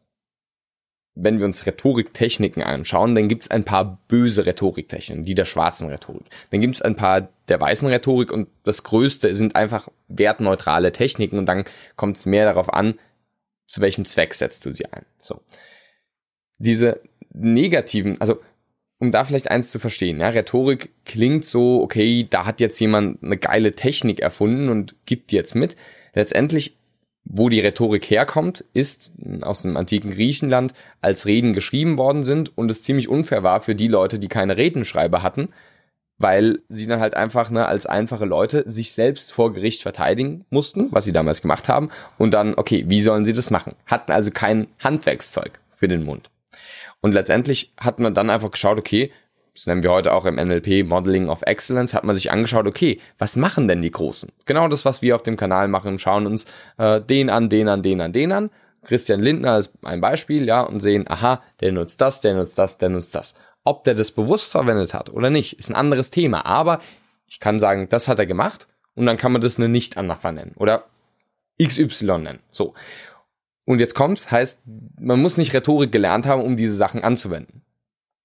wenn wir uns Rhetoriktechniken anschauen, dann gibt es ein paar böse Rhetoriktechniken, die der schwarzen Rhetorik. Dann gibt es ein paar der weißen Rhetorik und das Größte sind einfach wertneutrale Techniken und dann kommt es mehr darauf an, zu welchem Zweck setzt du sie ein. So. Diese negativen, also um da vielleicht eins zu verstehen, ja, Rhetorik klingt so, okay, da hat jetzt jemand eine geile Technik erfunden und gibt jetzt mit. Letztendlich, wo die Rhetorik herkommt, ist aus dem antiken Griechenland, als Reden geschrieben worden sind und es ziemlich unfair war für die Leute, die keine Redenschreiber hatten, weil sie dann halt einfach ne, als einfache Leute sich selbst vor Gericht verteidigen mussten, was sie damals gemacht haben, und dann, okay, wie sollen sie das machen? Hatten also kein Handwerkszeug für den Mund. Und letztendlich hat man dann einfach geschaut, okay, das nennen wir heute auch im NLP Modeling of Excellence, hat man sich angeschaut, okay, was machen denn die Großen? Genau das, was wir auf dem Kanal machen, schauen uns äh, den an, den an, den an, den an. Christian Lindner als ein Beispiel, ja, und sehen, aha, der nutzt das, der nutzt das, der nutzt das. Ob der das bewusst verwendet hat oder nicht, ist ein anderes Thema. Aber ich kann sagen, das hat er gemacht und dann kann man das eine Nicht-Anmacher nennen oder XY nennen. So. Und jetzt kommt's, heißt, man muss nicht Rhetorik gelernt haben, um diese Sachen anzuwenden.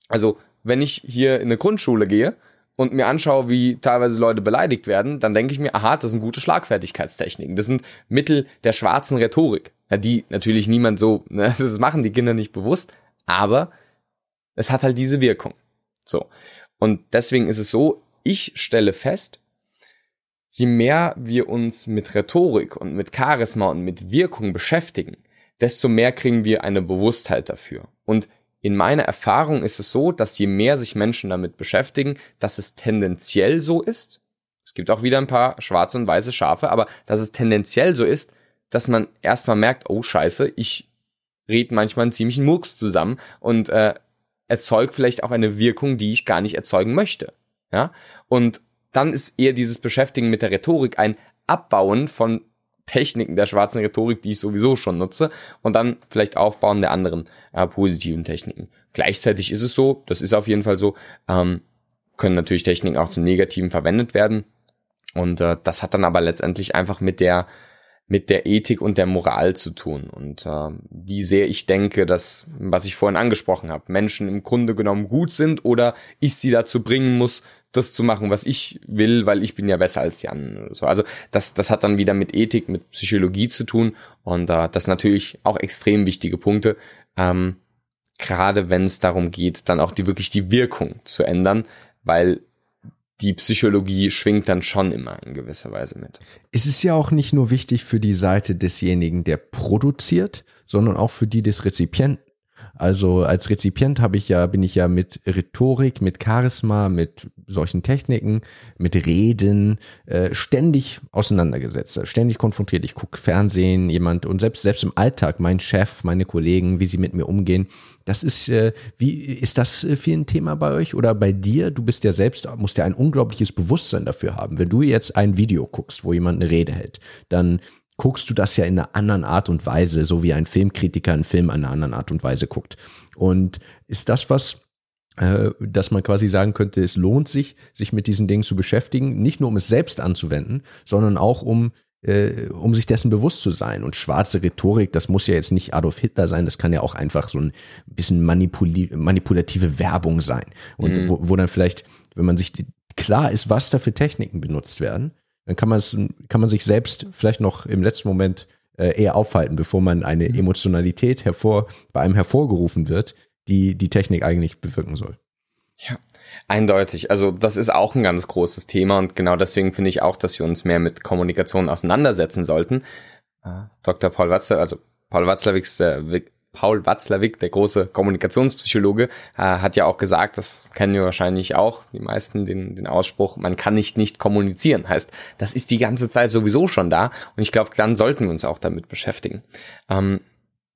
Also, wenn ich hier in eine Grundschule gehe und mir anschaue, wie teilweise Leute beleidigt werden, dann denke ich mir, aha, das sind gute Schlagfertigkeitstechniken. Das sind Mittel der schwarzen Rhetorik. Ja, die natürlich niemand so, ne, (laughs) das machen die Kinder nicht bewusst, aber es hat halt diese Wirkung. So. Und deswegen ist es so, ich stelle fest, je mehr wir uns mit Rhetorik und mit Charisma und mit Wirkung beschäftigen, desto mehr kriegen wir eine Bewusstheit dafür. Und in meiner Erfahrung ist es so, dass je mehr sich Menschen damit beschäftigen, dass es tendenziell so ist. Es gibt auch wieder ein paar schwarze und weiße Schafe, aber dass es tendenziell so ist, dass man erstmal merkt, oh scheiße, ich rede manchmal einen ziemlichen Murks zusammen und äh, erzeugt vielleicht auch eine Wirkung, die ich gar nicht erzeugen möchte. Ja? Und dann ist eher dieses Beschäftigen mit der Rhetorik ein Abbauen von Techniken der schwarzen Rhetorik, die ich sowieso schon nutze, und dann vielleicht Aufbauen der anderen äh, positiven Techniken. Gleichzeitig ist es so, das ist auf jeden Fall so, ähm, können natürlich Techniken auch zum Negativen verwendet werden. Und äh, das hat dann aber letztendlich einfach mit der mit der Ethik und der Moral zu tun und äh, wie sehr ich denke, dass, was ich vorhin angesprochen habe, Menschen im Grunde genommen gut sind oder ich sie dazu bringen muss, das zu machen, was ich will, weil ich bin ja besser als die anderen. Oder so. Also das, das hat dann wieder mit Ethik, mit Psychologie zu tun und äh, das natürlich auch extrem wichtige Punkte. Ähm, Gerade wenn es darum geht, dann auch die wirklich die Wirkung zu ändern, weil die Psychologie schwingt dann schon immer in gewisser Weise mit. Es ist ja auch nicht nur wichtig für die Seite desjenigen, der produziert, sondern auch für die des Rezipienten. Also als Rezipient habe ich ja, bin ich ja mit Rhetorik, mit Charisma, mit solchen Techniken, mit Reden äh, ständig auseinandergesetzt, ständig konfrontiert. Ich gucke Fernsehen, jemand und selbst selbst im Alltag, mein Chef, meine Kollegen, wie sie mit mir umgehen. Das ist, äh, wie ist das äh, viel ein Thema bei euch oder bei dir? Du bist ja selbst, musst ja ein unglaubliches Bewusstsein dafür haben. Wenn du jetzt ein Video guckst, wo jemand eine Rede hält, dann guckst du das ja in einer anderen Art und Weise, so wie ein Filmkritiker einen Film in einer anderen Art und Weise guckt. Und ist das was, äh, dass man quasi sagen könnte, es lohnt sich, sich mit diesen Dingen zu beschäftigen, nicht nur um es selbst anzuwenden, sondern auch um äh, um sich dessen bewusst zu sein. Und schwarze Rhetorik, das muss ja jetzt nicht Adolf Hitler sein, das kann ja auch einfach so ein bisschen manipulative Werbung sein. Und mhm. wo, wo dann vielleicht, wenn man sich klar ist, was da für Techniken benutzt werden, dann kann man es, kann man sich selbst vielleicht noch im letzten Moment äh, eher aufhalten, bevor man eine mhm. Emotionalität hervor, bei einem hervorgerufen wird, die die Technik eigentlich bewirken soll. Ja, eindeutig. Also das ist auch ein ganz großes Thema und genau deswegen finde ich auch, dass wir uns mehr mit Kommunikation auseinandersetzen sollten. Ah, Dr. Paul Watzler, also Paul Watzlawick, der Paul Watzlawick, der große Kommunikationspsychologe, äh, hat ja auch gesagt, das kennen wir wahrscheinlich auch, die meisten, den, den Ausspruch, man kann nicht nicht kommunizieren. Heißt, das ist die ganze Zeit sowieso schon da und ich glaube, dann sollten wir uns auch damit beschäftigen. Ähm,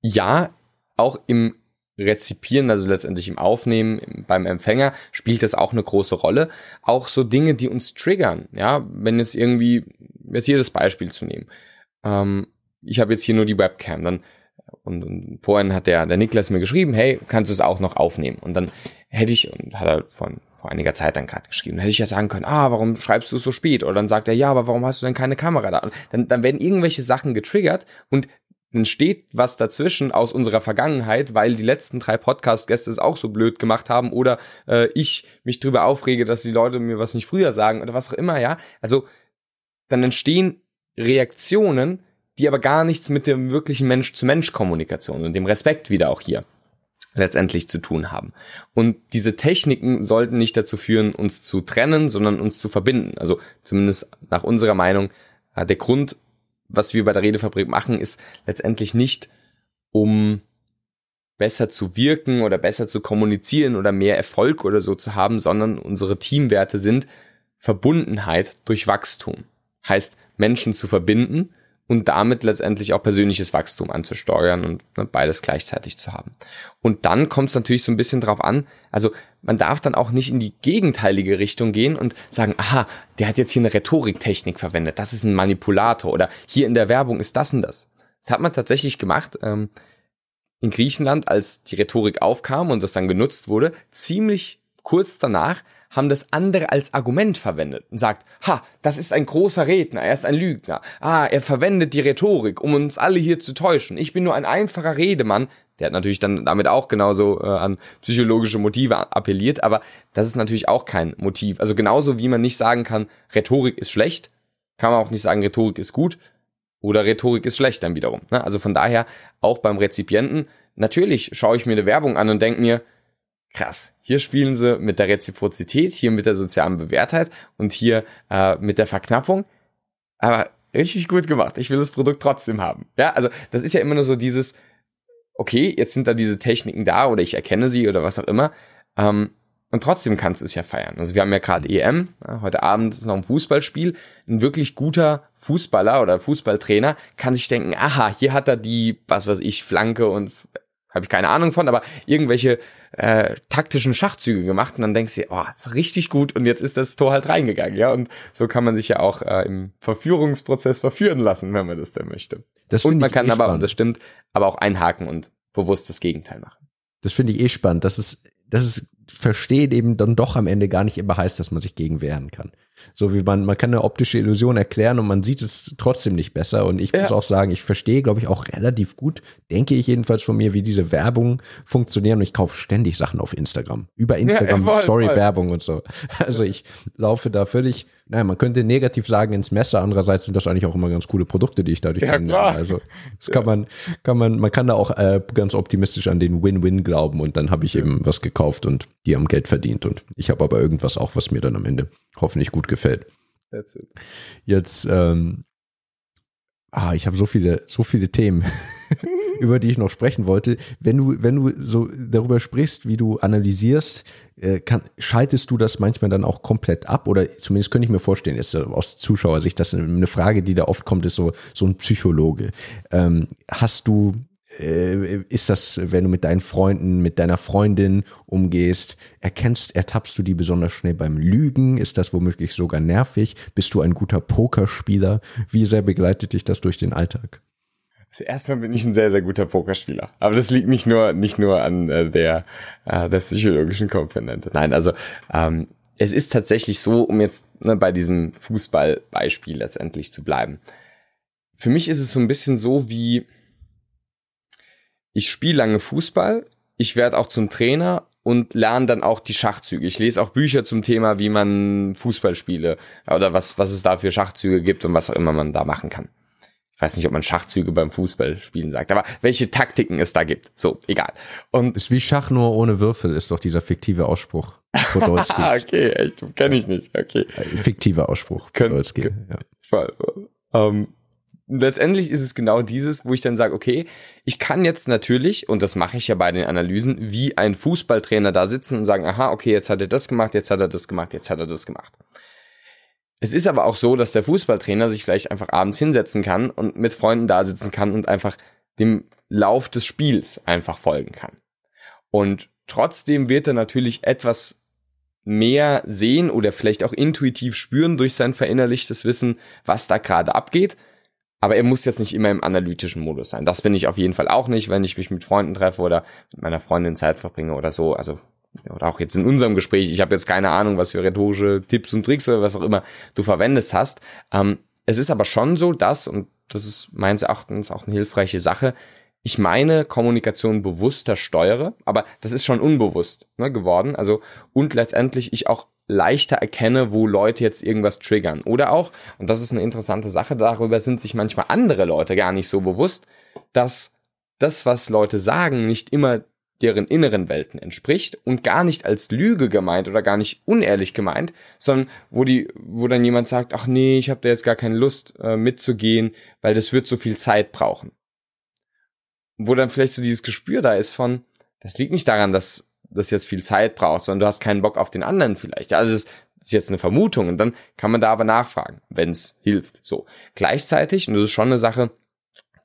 ja, auch im Rezipieren, also letztendlich im Aufnehmen beim Empfänger, spielt das auch eine große Rolle. Auch so Dinge, die uns triggern, ja, wenn jetzt irgendwie, jetzt hier das Beispiel zu nehmen. Ähm, ich habe jetzt hier nur die Webcam, dann und, und vorhin hat der, der Niklas mir geschrieben, hey, kannst du es auch noch aufnehmen? Und dann hätte ich, und hat er von, vor einiger Zeit dann gerade geschrieben, dann hätte ich ja sagen können, ah, warum schreibst du es so spät? Oder dann sagt er, ja, aber warum hast du denn keine Kamera da? dann, dann werden irgendwelche Sachen getriggert und dann steht was dazwischen aus unserer Vergangenheit, weil die letzten drei Podcast-Gäste es auch so blöd gemacht haben oder äh, ich mich drüber aufrege, dass die Leute mir was nicht früher sagen oder was auch immer, ja. Also dann entstehen Reaktionen, die aber gar nichts mit dem wirklichen Mensch-zu-Mensch-Kommunikation und dem Respekt wieder auch hier letztendlich zu tun haben. Und diese Techniken sollten nicht dazu führen, uns zu trennen, sondern uns zu verbinden. Also zumindest nach unserer Meinung, äh, der Grund, was wir bei der Redefabrik machen, ist letztendlich nicht, um besser zu wirken oder besser zu kommunizieren oder mehr Erfolg oder so zu haben, sondern unsere Teamwerte sind Verbundenheit durch Wachstum. Heißt, Menschen zu verbinden und damit letztendlich auch persönliches Wachstum anzusteuern und ne, beides gleichzeitig zu haben. Und dann kommt es natürlich so ein bisschen drauf an, also man darf dann auch nicht in die gegenteilige Richtung gehen und sagen, aha, der hat jetzt hier eine Rhetoriktechnik verwendet, das ist ein Manipulator oder hier in der Werbung ist das und das. Das hat man tatsächlich gemacht. Ähm, in Griechenland, als die Rhetorik aufkam und das dann genutzt wurde, ziemlich kurz danach haben das andere als Argument verwendet und sagt, ha, das ist ein großer Redner, er ist ein Lügner. Ah, er verwendet die Rhetorik, um uns alle hier zu täuschen. Ich bin nur ein einfacher Redemann. Der hat natürlich dann damit auch genauso äh, an psychologische Motive appelliert, aber das ist natürlich auch kein Motiv. Also genauso wie man nicht sagen kann, Rhetorik ist schlecht, kann man auch nicht sagen, Rhetorik ist gut oder Rhetorik ist schlecht dann wiederum. Ne? Also von daher auch beim Rezipienten, natürlich schaue ich mir eine Werbung an und denke mir, krass, hier spielen sie mit der Reziprozität, hier mit der sozialen Bewährtheit und hier äh, mit der Verknappung. Aber richtig gut gemacht. Ich will das Produkt trotzdem haben. Ja, also das ist ja immer nur so dieses, okay, jetzt sind da diese Techniken da oder ich erkenne sie oder was auch immer. Ähm, und trotzdem kannst du es ja feiern. Also wir haben ja gerade EM, heute Abend ist noch ein Fußballspiel. Ein wirklich guter Fußballer oder Fußballtrainer kann sich denken, aha, hier hat er die, was weiß ich, Flanke und habe ich keine Ahnung von, aber irgendwelche äh, taktischen Schachzüge gemacht und dann denkst du, oh, ist richtig gut und jetzt ist das Tor halt reingegangen, ja und so kann man sich ja auch äh, im Verführungsprozess verführen lassen, wenn man das denn möchte. Das und man kann eh aber, spannend. und das stimmt, aber auch einhaken und bewusst das Gegenteil machen. Das finde ich eh spannend, dass es, dass es versteht eben dann doch am Ende gar nicht immer heißt, dass man sich gegen wehren kann. So wie man, man kann eine optische Illusion erklären und man sieht es trotzdem nicht besser. Und ich ja. muss auch sagen, ich verstehe, glaube ich, auch relativ gut, denke ich jedenfalls von mir, wie diese Werbung funktionieren. Und ich kaufe ständig Sachen auf Instagram. Über Instagram ja, Story-Werbung und so. Also ich laufe da völlig, naja, man könnte negativ sagen ins Messer. Andererseits sind das eigentlich auch immer ganz coole Produkte, die ich dadurch ja, kennenlerne. Also das kann man, kann man, man kann da auch äh, ganz optimistisch an den Win-Win glauben. Und dann habe ich eben was gekauft und die haben Geld verdient. Und ich habe aber irgendwas auch, was mir dann am Ende hoffentlich gut gefällt. That's it. Jetzt, ähm, ah, ich habe so viele, so viele Themen, (laughs) über die ich noch sprechen wollte. Wenn du, wenn du so darüber sprichst, wie du analysierst, äh, kann, schaltest du das manchmal dann auch komplett ab? Oder zumindest könnte ich mir vorstellen, jetzt aus Zuschauersicht, das ist eine Frage, die da oft kommt, ist so, so ein Psychologe. Ähm, hast du äh, ist das, wenn du mit deinen Freunden, mit deiner Freundin umgehst, erkennst, ertappst du die besonders schnell beim Lügen? Ist das womöglich sogar nervig? Bist du ein guter Pokerspieler? Wie sehr begleitet dich das durch den Alltag? Also erstmal bin ich ein sehr, sehr guter Pokerspieler. Aber das liegt nicht nur, nicht nur an äh, der, äh, der psychologischen Komponente. Nein, also ähm, es ist tatsächlich so, um jetzt ne, bei diesem Fußballbeispiel letztendlich zu bleiben. Für mich ist es so ein bisschen so wie, ich spiele lange Fußball, ich werde auch zum Trainer und lerne dann auch die Schachzüge. Ich lese auch Bücher zum Thema, wie man Fußball spiele oder was, was es da für Schachzüge gibt und was auch immer man da machen kann. Ich weiß nicht, ob man Schachzüge beim Fußballspielen sagt, aber welche Taktiken es da gibt. So, egal. Und ist wie Schach nur ohne Würfel, ist doch dieser fiktive Ausspruch. (laughs) okay, echt, kenne ich nicht. Okay. Fiktiver Ausspruch. Können, ja. Voll. Um, letztendlich ist es genau dieses, wo ich dann sage, okay, ich kann jetzt natürlich, und das mache ich ja bei den Analysen, wie ein Fußballtrainer da sitzen und sagen, aha, okay, jetzt hat er das gemacht, jetzt hat er das gemacht, jetzt hat er das gemacht. Es ist aber auch so, dass der Fußballtrainer sich vielleicht einfach abends hinsetzen kann und mit Freunden da sitzen kann und einfach dem Lauf des Spiels einfach folgen kann. Und trotzdem wird er natürlich etwas mehr sehen oder vielleicht auch intuitiv spüren durch sein verinnerlichtes Wissen, was da gerade abgeht aber er muss jetzt nicht immer im analytischen Modus sein. Das bin ich auf jeden Fall auch nicht, wenn ich mich mit Freunden treffe oder mit meiner Freundin Zeit verbringe oder so. Also oder auch jetzt in unserem Gespräch. Ich habe jetzt keine Ahnung, was für rhetorische Tipps und Tricks oder was auch immer du verwendest hast. Ähm, es ist aber schon so, dass und das ist meines Erachtens auch eine hilfreiche Sache. Ich meine Kommunikation bewusster steuere, aber das ist schon unbewusst ne, geworden. Also und letztendlich ich auch leichter erkenne, wo Leute jetzt irgendwas triggern. Oder auch, und das ist eine interessante Sache, darüber sind sich manchmal andere Leute gar nicht so bewusst, dass das, was Leute sagen, nicht immer deren inneren Welten entspricht und gar nicht als Lüge gemeint oder gar nicht unehrlich gemeint, sondern wo die, wo dann jemand sagt, ach nee, ich habe da jetzt gar keine Lust äh, mitzugehen, weil das wird so viel Zeit brauchen. Wo dann vielleicht so dieses Gespür da ist von, das liegt nicht daran, dass das jetzt viel Zeit braucht, sondern du hast keinen Bock auf den anderen vielleicht. Also das ist jetzt eine Vermutung und dann kann man da aber nachfragen, wenn es hilft. So. Gleichzeitig, und das ist schon eine Sache,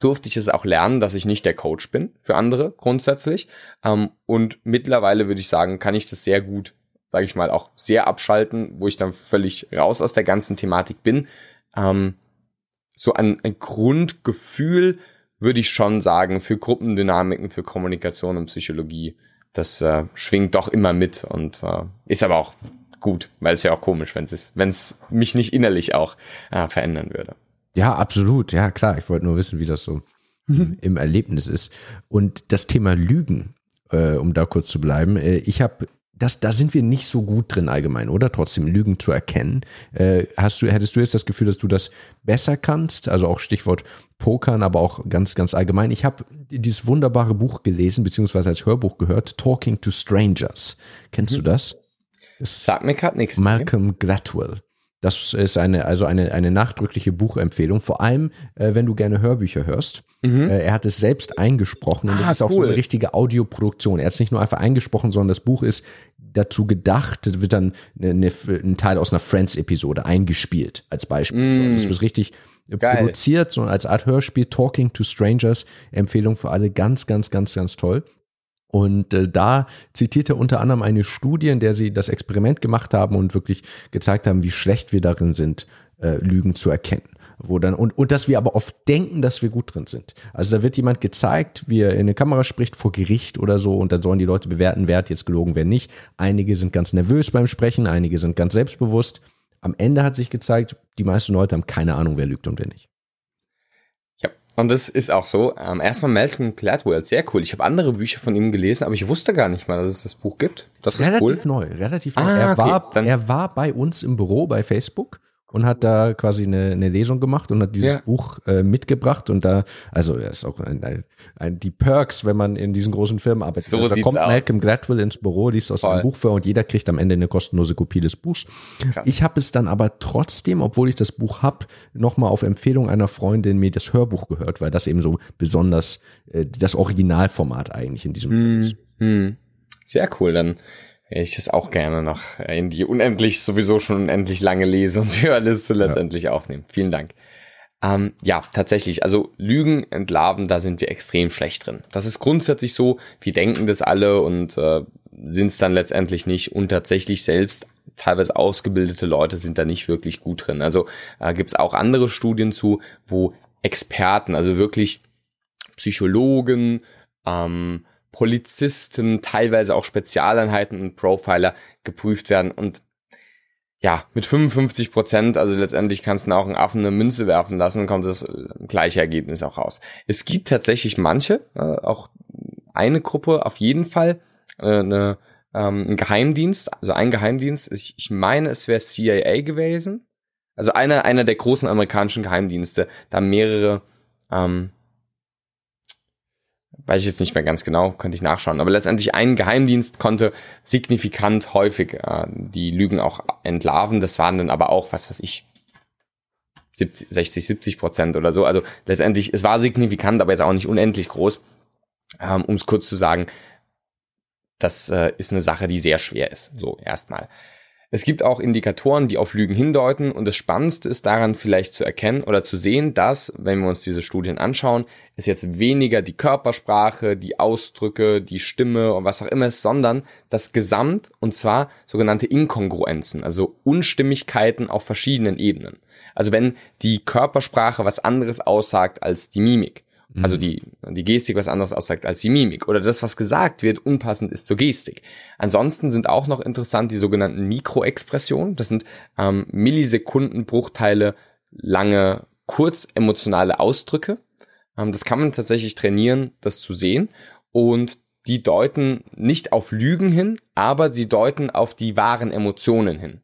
durfte ich es auch lernen, dass ich nicht der Coach bin für andere grundsätzlich. Ähm, und mittlerweile würde ich sagen, kann ich das sehr gut, sage ich mal, auch sehr abschalten, wo ich dann völlig raus aus der ganzen Thematik bin. Ähm, so ein, ein Grundgefühl würde ich schon sagen, für Gruppendynamiken, für Kommunikation und Psychologie, das äh, schwingt doch immer mit und äh, ist aber auch gut, weil es ja auch komisch, wenn es wenn es mich nicht innerlich auch äh, verändern würde. Ja, absolut. Ja, klar. Ich wollte nur wissen, wie das so im Erlebnis ist. Und das Thema Lügen, äh, um da kurz zu bleiben. Äh, ich habe das, da sind wir nicht so gut drin allgemein, oder? Trotzdem Lügen zu erkennen. Äh, hast du, hättest du jetzt das Gefühl, dass du das besser kannst? Also auch Stichwort Pokern, aber auch ganz, ganz allgemein. Ich habe dieses wunderbare Buch gelesen, beziehungsweise als Hörbuch gehört, Talking to Strangers. Kennst mhm. du das? Sagt mir gerade nichts. Malcolm Gladwell. Das ist eine, also eine, eine nachdrückliche Buchempfehlung, vor allem, äh, wenn du gerne Hörbücher hörst. Mhm. Äh, er hat es selbst eingesprochen und ah, das ist auch cool. so eine richtige Audioproduktion. Er hat es nicht nur einfach eingesprochen, sondern das Buch ist dazu gedacht, wird dann eine, ein Teil aus einer Friends-Episode eingespielt, als Beispiel. Mhm. Also es wird richtig Geil. produziert, so als Art Hörspiel, Talking to Strangers, Empfehlung für alle, ganz, ganz, ganz, ganz toll. Und äh, da zitiert er unter anderem eine Studie, in der sie das Experiment gemacht haben und wirklich gezeigt haben, wie schlecht wir darin sind, äh, Lügen zu erkennen. Wo dann, und, und dass wir aber oft denken, dass wir gut drin sind. Also da wird jemand gezeigt, wie er in eine Kamera spricht, vor Gericht oder so, und dann sollen die Leute bewerten, wer hat jetzt gelogen, wer nicht. Einige sind ganz nervös beim Sprechen, einige sind ganz selbstbewusst. Am Ende hat sich gezeigt, die meisten Leute haben keine Ahnung, wer lügt und wer nicht. Und das ist auch so. Ähm, erstmal Malcolm Gladwell, sehr cool. Ich habe andere Bücher von ihm gelesen, aber ich wusste gar nicht mal, dass es das Buch gibt. Das ist relativ cool. neu, relativ neu. Ah, er, okay, war, er war bei uns im Büro bei Facebook und hat da quasi eine, eine Lesung gemacht und hat dieses ja. Buch äh, mitgebracht und da, also er ist auch ein, ein, ein, die Perks, wenn man in diesen großen Firmen arbeitet. So da kommt aus. Malcolm Gladwell ins Büro, liest aus Voll. seinem Buch vor und jeder kriegt am Ende eine kostenlose Kopie des Buchs. Krass. Ich habe es dann aber trotzdem, obwohl ich das Buch habe, nochmal auf Empfehlung einer Freundin mir das Hörbuch gehört, weil das eben so besonders äh, das Originalformat eigentlich in diesem hm, ist. Hm. Sehr cool, dann ich es auch gerne noch in die unendlich, sowieso schon unendlich lange Lese und (laughs) Hörliste letztendlich ja. aufnehmen. Vielen Dank. Ähm, ja, tatsächlich, also Lügen entlarven, da sind wir extrem schlecht drin. Das ist grundsätzlich so, wir denken das alle und äh, sind es dann letztendlich nicht und tatsächlich selbst teilweise ausgebildete Leute sind da nicht wirklich gut drin. Also äh, gibt es auch andere Studien zu, wo Experten, also wirklich Psychologen, ähm, Polizisten, teilweise auch Spezialeinheiten und Profiler geprüft werden. Und ja, mit 55 Prozent, also letztendlich kannst du auch einen Affen eine Münze werfen lassen, kommt das gleiche Ergebnis auch raus. Es gibt tatsächlich manche, äh, auch eine Gruppe auf jeden Fall, äh, eine, ähm, ein Geheimdienst, also ein Geheimdienst, ich, ich meine, es wäre CIA gewesen, also einer, einer der großen amerikanischen Geheimdienste, da mehrere ähm, weiß ich jetzt nicht mehr ganz genau, könnte ich nachschauen. Aber letztendlich ein Geheimdienst konnte signifikant häufig äh, die Lügen auch entlarven. Das waren dann aber auch, was weiß ich, 70, 60, 70 Prozent oder so. Also letztendlich, es war signifikant, aber jetzt auch nicht unendlich groß. Ähm, um es kurz zu sagen, das äh, ist eine Sache, die sehr schwer ist. So erstmal. Es gibt auch Indikatoren, die auf Lügen hindeuten und das Spannendste ist daran vielleicht zu erkennen oder zu sehen, dass, wenn wir uns diese Studien anschauen, es jetzt weniger die Körpersprache, die Ausdrücke, die Stimme und was auch immer ist, sondern das Gesamt und zwar sogenannte Inkongruenzen, also Unstimmigkeiten auf verschiedenen Ebenen. Also wenn die Körpersprache was anderes aussagt als die Mimik also mhm. die, die Gestik was anderes aussagt als die Mimik oder das, was gesagt wird, unpassend ist zur Gestik. Ansonsten sind auch noch interessant die sogenannten Mikroexpressionen. Das sind ähm, Millisekundenbruchteile lange kurz emotionale Ausdrücke. Ähm, das kann man tatsächlich trainieren, das zu sehen. Und die deuten nicht auf Lügen hin, aber sie deuten auf die wahren Emotionen hin.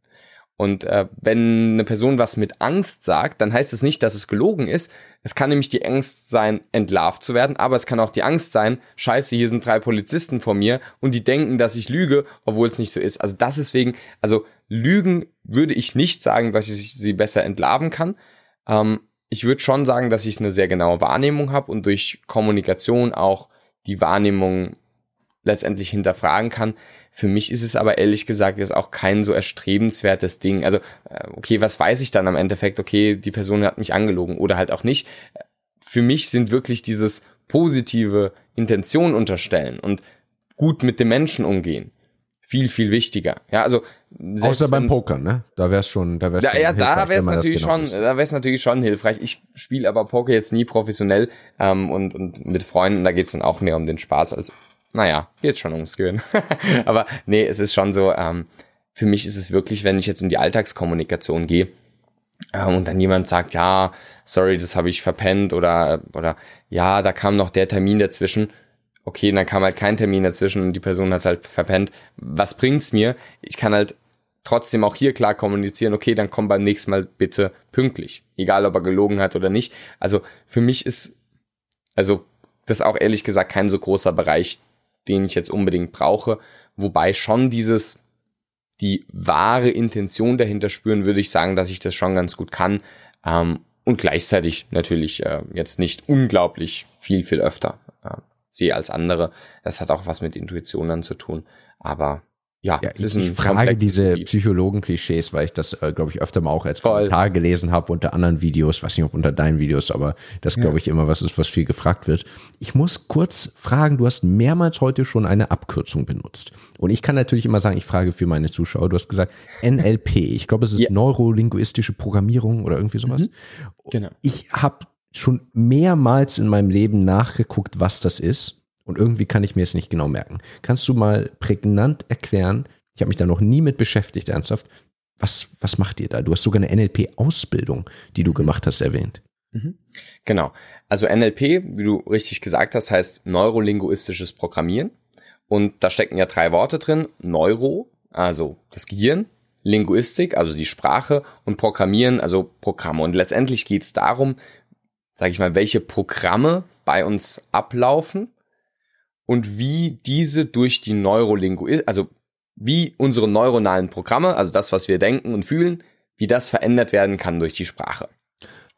Und äh, wenn eine Person was mit Angst sagt, dann heißt es nicht, dass es gelogen ist. Es kann nämlich die Angst sein, entlarvt zu werden, aber es kann auch die Angst sein, scheiße, hier sind drei Polizisten vor mir und die denken, dass ich lüge, obwohl es nicht so ist. Also das ist wegen, also Lügen würde ich nicht sagen, dass ich sie besser entlarven kann. Ähm, ich würde schon sagen, dass ich eine sehr genaue Wahrnehmung habe und durch Kommunikation auch die Wahrnehmung letztendlich hinterfragen kann. Für mich ist es aber ehrlich gesagt jetzt auch kein so erstrebenswertes Ding. Also, äh, okay, was weiß ich dann am Endeffekt? Okay, die Person hat mich angelogen oder halt auch nicht. Für mich sind wirklich dieses positive Intention unterstellen und gut mit dem Menschen umgehen. viel, viel wichtiger. Ja, also Außer beim Poker, ne? Da wär's schon, da wär's ja, schon ja, da das natürlich genau schon, wüsste. da wäre es natürlich schon hilfreich. Ich spiele aber Poker jetzt nie professionell ähm, und, und mit Freunden, da geht's dann auch mehr um den Spaß als, naja, geht schon ums Gewinnen. (laughs) aber nee, es ist schon so, ähm, für mich ist es wirklich, wenn ich jetzt in die Alltagskommunikation gehe ähm, und dann jemand sagt, ja, sorry, das habe ich verpennt oder, oder ja, da kam noch der Termin dazwischen. Okay, dann kam halt kein Termin dazwischen und die Person hat halt verpennt. Was bringt's mir? Ich kann halt trotzdem auch hier klar kommunizieren, okay, dann komm beim nächsten Mal bitte pünktlich. Egal, ob er gelogen hat oder nicht. Also für mich ist, also das auch ehrlich gesagt kein so großer Bereich, den ich jetzt unbedingt brauche. Wobei schon dieses, die wahre Intention dahinter spüren, würde ich sagen, dass ich das schon ganz gut kann. Ähm, und gleichzeitig natürlich äh, jetzt nicht unglaublich viel, viel öfter äh, sehe als andere. Das hat auch was mit Intuition dann zu tun. Aber ja, Ja, ich, ich frage diese. Psychologen-Klischees, weil ich das, äh, glaube ich, öfter mal auch als Voll. Kommentar gelesen habe unter anderen Videos, weiß nicht, ob unter deinen Videos, aber das, glaube ich, immer was ist, was viel gefragt wird. Ich muss kurz fragen, du hast mehrmals heute schon eine Abkürzung benutzt. Und ich kann natürlich immer sagen, ich frage für meine Zuschauer, du hast gesagt NLP. Ich glaube, es ist Ja. neurolinguistische Programmierung oder irgendwie sowas. Genau. Ich habe schon mehrmals in meinem Leben nachgeguckt, was das ist. Und irgendwie kann ich mir es nicht genau merken. Kannst du mal prägnant erklären, ich habe mich da noch nie mit beschäftigt, ernsthaft, was, was macht ihr da? Du hast sogar eine NLP-Ausbildung, die du gemacht hast, erwähnt. Genau. Also NLP, wie du richtig gesagt hast, heißt neurolinguistisches Programmieren. Und da stecken ja drei Worte drin. Neuro, also das Gehirn, Linguistik, also die Sprache und Programmieren, also Programme. Und letztendlich geht es darum, sage ich mal, welche Programme bei uns ablaufen und wie diese durch die Neurolinguistik, also wie unsere neuronalen Programme, also das, was wir denken und fühlen, wie das verändert werden kann durch die Sprache.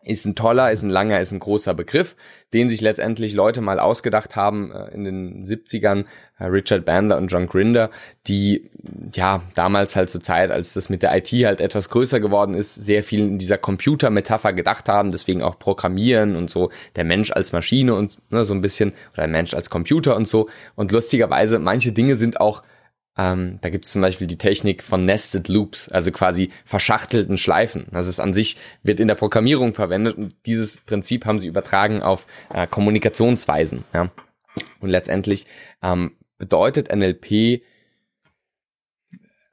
Ist ein toller, ist ein langer, ist ein großer Begriff, den sich letztendlich Leute mal ausgedacht haben äh, in den 70ern, äh, Richard Bandler und John Grinder, die ja damals halt zur Zeit, als das mit der IT halt etwas größer geworden ist, sehr viel in dieser Computer-Metapher gedacht haben, deswegen auch Programmieren und so, der Mensch als Maschine und ne, so ein bisschen, oder der Mensch als Computer und so. Und lustigerweise, manche Dinge sind auch ähm, da gibt es zum Beispiel die Technik von Nested Loops, also quasi verschachtelten Schleifen. Das ist an sich, wird in der Programmierung verwendet und dieses Prinzip haben sie übertragen auf äh, Kommunikationsweisen. Ja. Und letztendlich ähm, bedeutet NLP,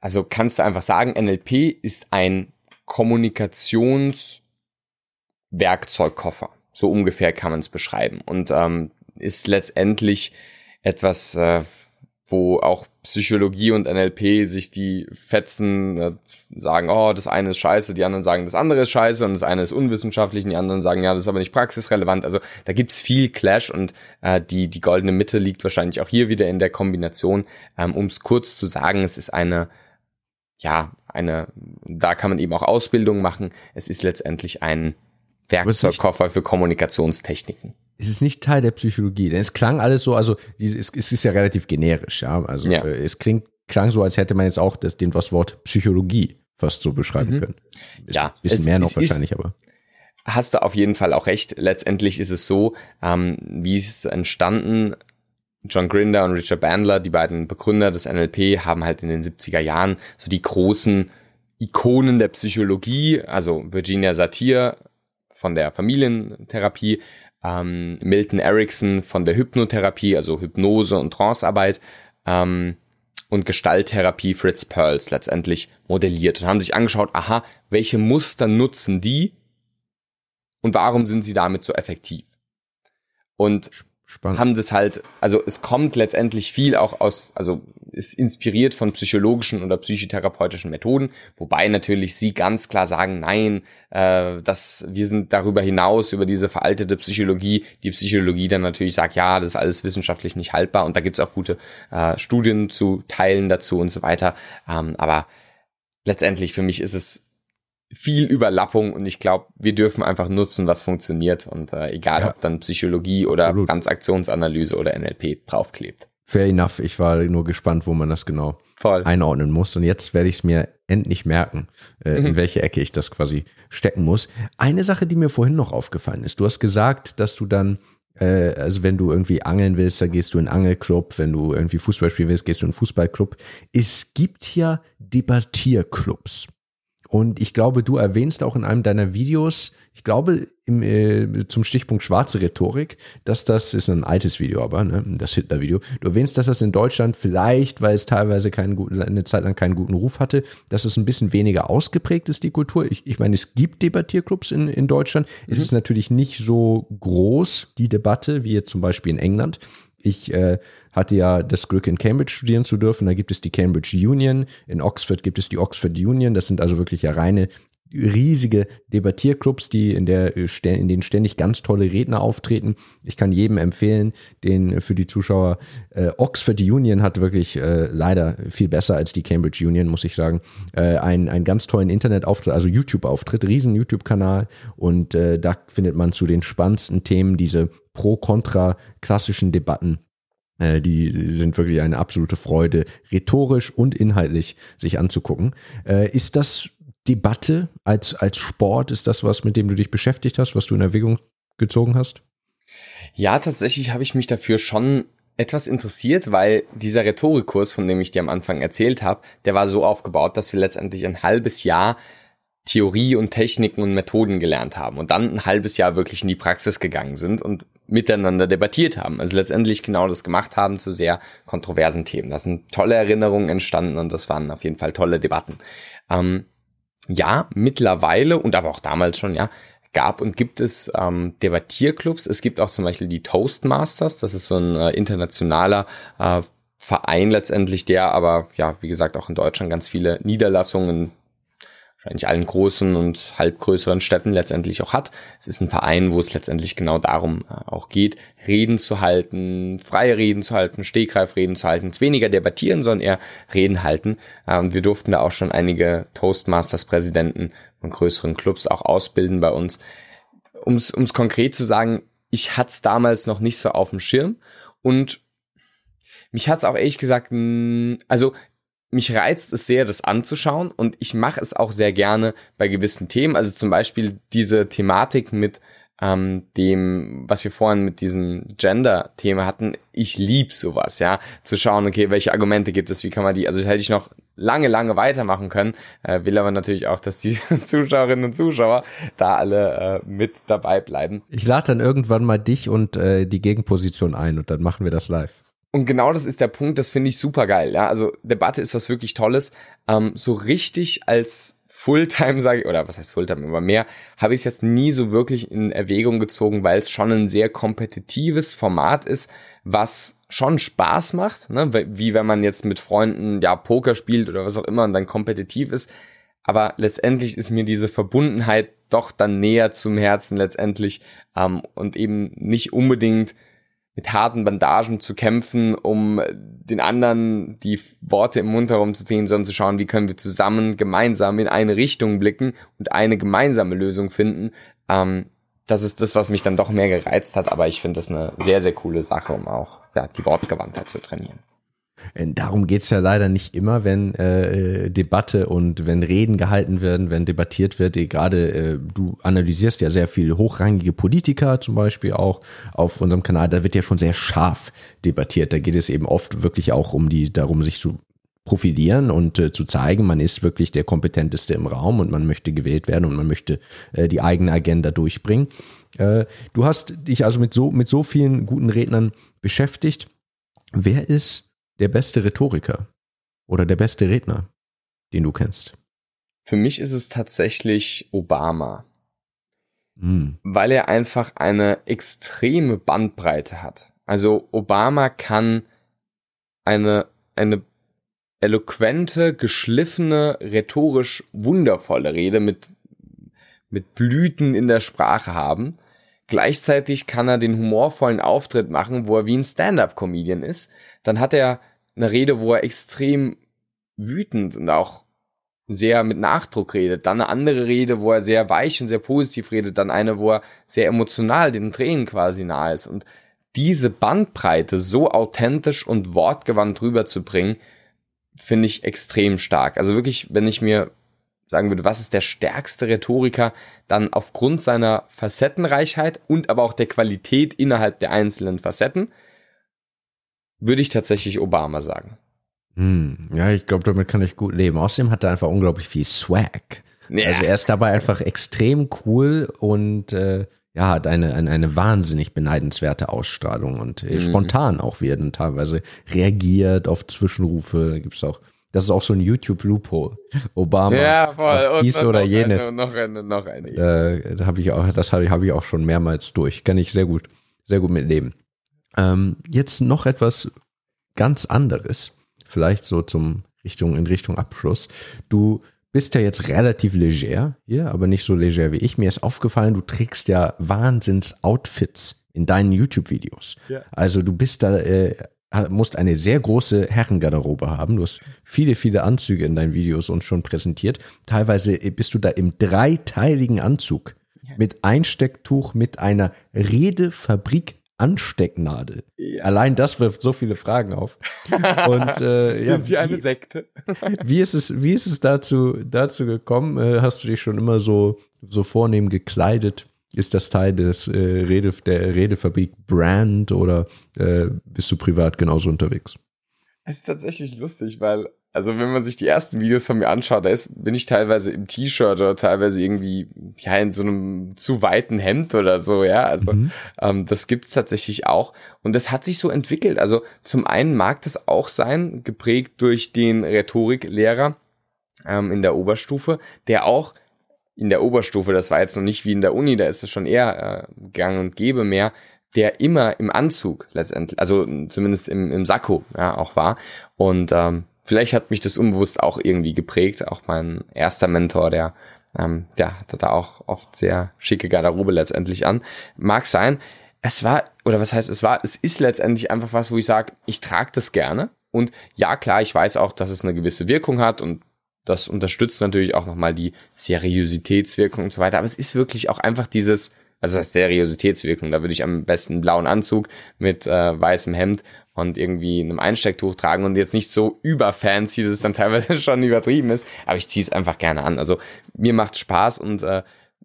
also kannst du einfach sagen, NLP ist ein Kommunikationswerkzeugkoffer. So ungefähr kann man es beschreiben. Und ähm, ist letztendlich etwas, äh, wo auch Psychologie und NLP sich die Fetzen äh, sagen, oh, das eine ist scheiße, die anderen sagen, das andere ist scheiße und das eine ist unwissenschaftlich und die anderen sagen, ja, das ist aber nicht praxisrelevant. Also da gibt's viel Clash und äh, die, die goldene Mitte liegt wahrscheinlich auch hier wieder in der Kombination. Ähm, um es kurz zu sagen, es ist eine, ja, eine, da kann man eben auch Ausbildung machen. Es ist letztendlich ein Werkzeugkoffer für Kommunikationstechniken. Es ist nicht Teil der Psychologie, denn es klang alles so, also es, es ist ja relativ generisch, ja. Also Ja. äh, es klingt, klang so, als hätte man jetzt auch das, das Wort Psychologie fast so beschreiben können. Bisschen, Mhm. Ja, bisschen es- mehr noch es ist- wahrscheinlich, aber. hast du auf jeden Fall auch recht. Letztendlich ist es so, ähm, wie es ist entstanden. John Grinder und Richard Bandler, die beiden Begründer des NLP, haben halt in den 70er Jahren so die großen Ikonen der Psychologie, also Virginia Satir von der Familientherapie, ähm, Milton Erickson von der Hypnotherapie, also Hypnose und Trancearbeit, ähm, und Gestalttherapie Fritz Perls letztendlich modelliert und haben sich angeschaut, aha, welche Muster nutzen die und warum sind sie damit so effektiv? Und Spannend. haben das halt, also es kommt letztendlich viel auch aus, also ist inspiriert von psychologischen oder psychotherapeutischen Methoden, wobei natürlich sie ganz klar sagen, nein, äh, dass wir sind darüber hinaus über diese veraltete Psychologie, die Psychologie dann natürlich sagt, ja, das ist alles wissenschaftlich nicht haltbar und da gibt's auch gute äh, Studien zu teilen dazu und so weiter. Ähm, aber letztendlich für mich ist es viel Überlappung und ich glaube, wir dürfen einfach nutzen, was funktioniert und äh, egal, Ja. ob dann Psychologie oder Absolut. Transaktionsanalyse oder NLP draufklebt. Fair enough. Ich war nur gespannt, wo man das genau Voll. einordnen muss. Und jetzt werde ich es mir endlich merken, äh, Mhm. in welche Ecke ich das quasi stecken muss. Eine Sache, die mir vorhin noch aufgefallen ist. Du hast gesagt, dass du dann Äh, also wenn du irgendwie angeln willst, dann gehst du in einen Angelclub. Wenn du irgendwie Fußball spielen willst, gehst du in einen Fußballclub. Es gibt ja Debattierclubs. Und ich glaube, du erwähnst auch in einem deiner Videos, ich glaube, im, äh, zum Stichpunkt schwarze Rhetorik, dass das ist ein altes Video, aber ne, das Hitler-Video. Du erwähnst, dass das in Deutschland vielleicht, weil es teilweise keinen guten, eine Zeit lang keinen guten Ruf hatte, dass es ein bisschen weniger ausgeprägt ist, die Kultur. Ich, ich meine, es gibt Debattierclubs in, in Deutschland. Mhm. Es ist natürlich nicht so groß, die Debatte, wie jetzt zum Beispiel in England. Ich äh, hatte ja das Glück, in Cambridge studieren zu dürfen. Da gibt es die Cambridge Union. In Oxford gibt es die Oxford Union. Das sind also wirklich ja reine riesige Debattierclubs, die in der in denen ständig ganz tolle Redner auftreten. Ich kann jedem empfehlen, den für die Zuschauer äh, Oxford Union hat wirklich äh, leider viel besser als die Cambridge Union, muss ich sagen. Äh, einen, einen ganz tollen Internetauftritt, also YouTube-Auftritt, riesen YouTube-Kanal und äh, da findet man zu den spannendsten Themen diese pro-kontra klassischen Debatten äh, die sind wirklich eine absolute Freude, rhetorisch und inhaltlich sich anzugucken. Äh, ist das Debatte als, als Sport, ist das was, mit dem du dich beschäftigt hast, was du in Erwägung gezogen hast? Ja, tatsächlich habe ich mich dafür schon etwas interessiert, weil dieser Rhetorikkurs, von dem ich dir am Anfang erzählt habe, der war so aufgebaut, dass wir letztendlich ein halbes Jahr Theorie und Techniken und Methoden gelernt haben und dann ein halbes Jahr wirklich in die Praxis gegangen sind und miteinander debattiert haben. Also letztendlich genau das gemacht haben zu sehr kontroversen Themen. Da sind tolle Erinnerungen entstanden und das waren auf jeden Fall tolle Debatten. Ähm, ja, mittlerweile und aber auch damals schon, ja, gab und gibt es ähm, Debattierclubs. Es gibt auch zum Beispiel die Toastmasters, das ist so ein äh, internationaler äh, Verein letztendlich, der aber, ja, wie gesagt, auch in Deutschland ganz viele Niederlassungen wahrscheinlich allen großen und halb größeren Städten letztendlich auch hat. Es ist ein Verein, wo es letztendlich genau darum äh, auch geht, Reden zu halten, freie Reden zu halten, Stegreifreden zu halten, es weniger debattieren, sondern eher Reden halten. Äh, und wir durften da auch schon einige Toastmasters-Präsidenten von größeren Clubs auch ausbilden bei uns. Um es konkret zu sagen, ich hatte es damals noch nicht so auf dem Schirm und mich hat es auch ehrlich gesagt, also mich reizt es sehr, das anzuschauen und ich mache es auch sehr gerne bei gewissen Themen. Also zum Beispiel diese Thematik mit ähm, dem, was wir vorhin mit diesem Gender-Thema hatten. Ich lieb sowas, ja, zu schauen, okay, welche Argumente gibt es, wie kann man die, also das hätte ich noch lange, lange weitermachen können, äh, will aber natürlich auch, dass die (laughs) Zuschauerinnen und Zuschauer da alle äh, mit dabei bleiben. Ich lade dann irgendwann mal dich und äh, die Gegenposition ein und dann machen wir das live. Und genau das ist der Punkt, das finde ich super geil. Ja, also Debatte ist was wirklich Tolles. Ähm, so richtig als Fulltime sage ich, oder was heißt Fulltime, immer mehr, habe ich es jetzt nie so wirklich in Erwägung gezogen, weil es schon ein sehr kompetitives Format ist, was schon Spaß macht, ne? wie wenn man jetzt mit Freunden ja Poker spielt oder was auch immer und dann kompetitiv ist. Aber letztendlich ist mir diese Verbundenheit doch dann näher zum Herzen letztendlich ähm, und eben nicht unbedingt mit harten Bandagen zu kämpfen, um den anderen die Worte im Mund herumzuziehen, sondern zu schauen, wie können wir zusammen gemeinsam in eine Richtung blicken und eine gemeinsame Lösung finden. Ähm, das ist das, was mich dann doch mehr gereizt hat, aber ich finde das eine sehr, sehr coole Sache, um auch ja, die Wortgewandtheit zu trainieren. Äh, darum geht es ja leider nicht immer, wenn äh, Debatte und wenn Reden gehalten werden, wenn debattiert wird. Eh, gerade äh, du analysierst ja sehr viele hochrangige Politiker zum Beispiel auch auf unserem Kanal. Da wird ja schon sehr scharf debattiert. Da geht es eben oft wirklich auch um die, darum, sich zu profilieren und äh, zu zeigen, man ist wirklich der kompetenteste im Raum und man möchte gewählt werden und man möchte äh, die eigene Agenda durchbringen. Äh, du hast dich also mit so mit so vielen guten Rednern beschäftigt. Wer ist der beste Rhetoriker oder der beste Redner, den du kennst? Für mich ist es tatsächlich Obama. Hm. Weil er einfach eine extreme Bandbreite hat. Also Obama kann eine, eine eloquente, geschliffene, rhetorisch wundervolle Rede mit, mit Blüten in der Sprache haben. Gleichzeitig kann er den humorvollen Auftritt machen, wo er wie ein Stand-up-Comedian ist. Dann hat er eine Rede, wo er extrem wütend und auch sehr mit Nachdruck redet, dann eine andere Rede, wo er sehr weich und sehr positiv redet, dann eine, wo er sehr emotional den Tränen quasi nahe ist. Und diese Bandbreite so authentisch und wortgewandt rüberzubringen, finde ich extrem stark. Also wirklich, wenn ich mir sagen würde, was ist der stärkste Rhetoriker, dann aufgrund seiner Facettenreichheit und aber auch der Qualität innerhalb der einzelnen Facetten, würde ich tatsächlich Obama sagen. Hm, ja, ich glaube, damit kann ich gut leben. Außerdem hat er einfach unglaublich viel Swag. Ja. Also er ist dabei einfach extrem cool und äh, ja, hat eine, eine, eine wahnsinnig beneidenswerte Ausstrahlung und äh, mhm. spontan auch, wie er dann teilweise reagiert auf Zwischenrufe. Da gibt's auch das ist auch so ein YouTube-Loophole. Obama. Ja, voll. Dies oder noch jenes. Eine, noch eine, noch eine. Äh, da habe ich auch, das habe ich, hab ich auch schon mehrmals durch. Kann ich sehr gut, sehr gut mitleben. Ähm, jetzt noch etwas ganz anderes. Vielleicht so zum Richtung, in Richtung Abschluss. Du bist ja jetzt relativ leger hier, aber nicht so leger wie ich. Mir ist aufgefallen, du trägst ja Wahnsinns-Outfits in deinen YouTube-Videos. Ja. Also du bist da äh, musst eine sehr große Herrengarderobe haben. Du hast viele, viele Anzüge in deinen Videos uns schon präsentiert. Teilweise bist du da im dreiteiligen Anzug mit Einstecktuch, mit einer Redefabrik Anstecknadel. Allein das wirft so viele Fragen auf. Und (laughs) äh, ja, wie eine Sekte. (laughs) wie ist es, wie ist es dazu, dazu gekommen? Äh, hast du dich schon immer so, so vornehm gekleidet? Ist das Teil des äh, Rede, der Redefabrik Brand oder äh, bist du privat genauso unterwegs? Es ist tatsächlich lustig, weil, also wenn man sich die ersten Videos von mir anschaut, da ist, bin ich teilweise im T-Shirt oder teilweise irgendwie ja, in so einem zu weiten Hemd oder so, ja. Also mhm. ähm, das gibt's tatsächlich auch. Und das hat sich so entwickelt. Also zum einen mag das auch sein, geprägt durch den Rhetoriklehrer ähm, in der Oberstufe, der auch in der Oberstufe, das war jetzt noch nicht wie in der Uni, da ist es schon eher äh, gang und gäbe mehr, der immer im Anzug letztendlich, also zumindest im, im Sakko ja, auch war. Und ähm, vielleicht hat mich das unbewusst auch irgendwie geprägt. Auch mein erster Mentor, der, ähm, der hatte da auch oft sehr schicke Garderobe letztendlich an. Mag sein. Es war, oder was heißt es war, es ist letztendlich einfach was, wo ich sage, ich trage das gerne. Und ja, klar, ich weiß auch, dass es eine gewisse Wirkung hat und das unterstützt natürlich auch nochmal die Seriositätswirkung und so weiter. Aber es ist wirklich auch einfach dieses, also das heißt Seriositätswirkung. Da würde ich am besten einen blauen Anzug mit äh, weißem Hemd und irgendwie einem Einstecktuch tragen und jetzt nicht so überfancy, dass es dann teilweise (laughs) schon übertrieben ist. Aber ich ziehe es einfach gerne an. Also mir macht Spaß und äh,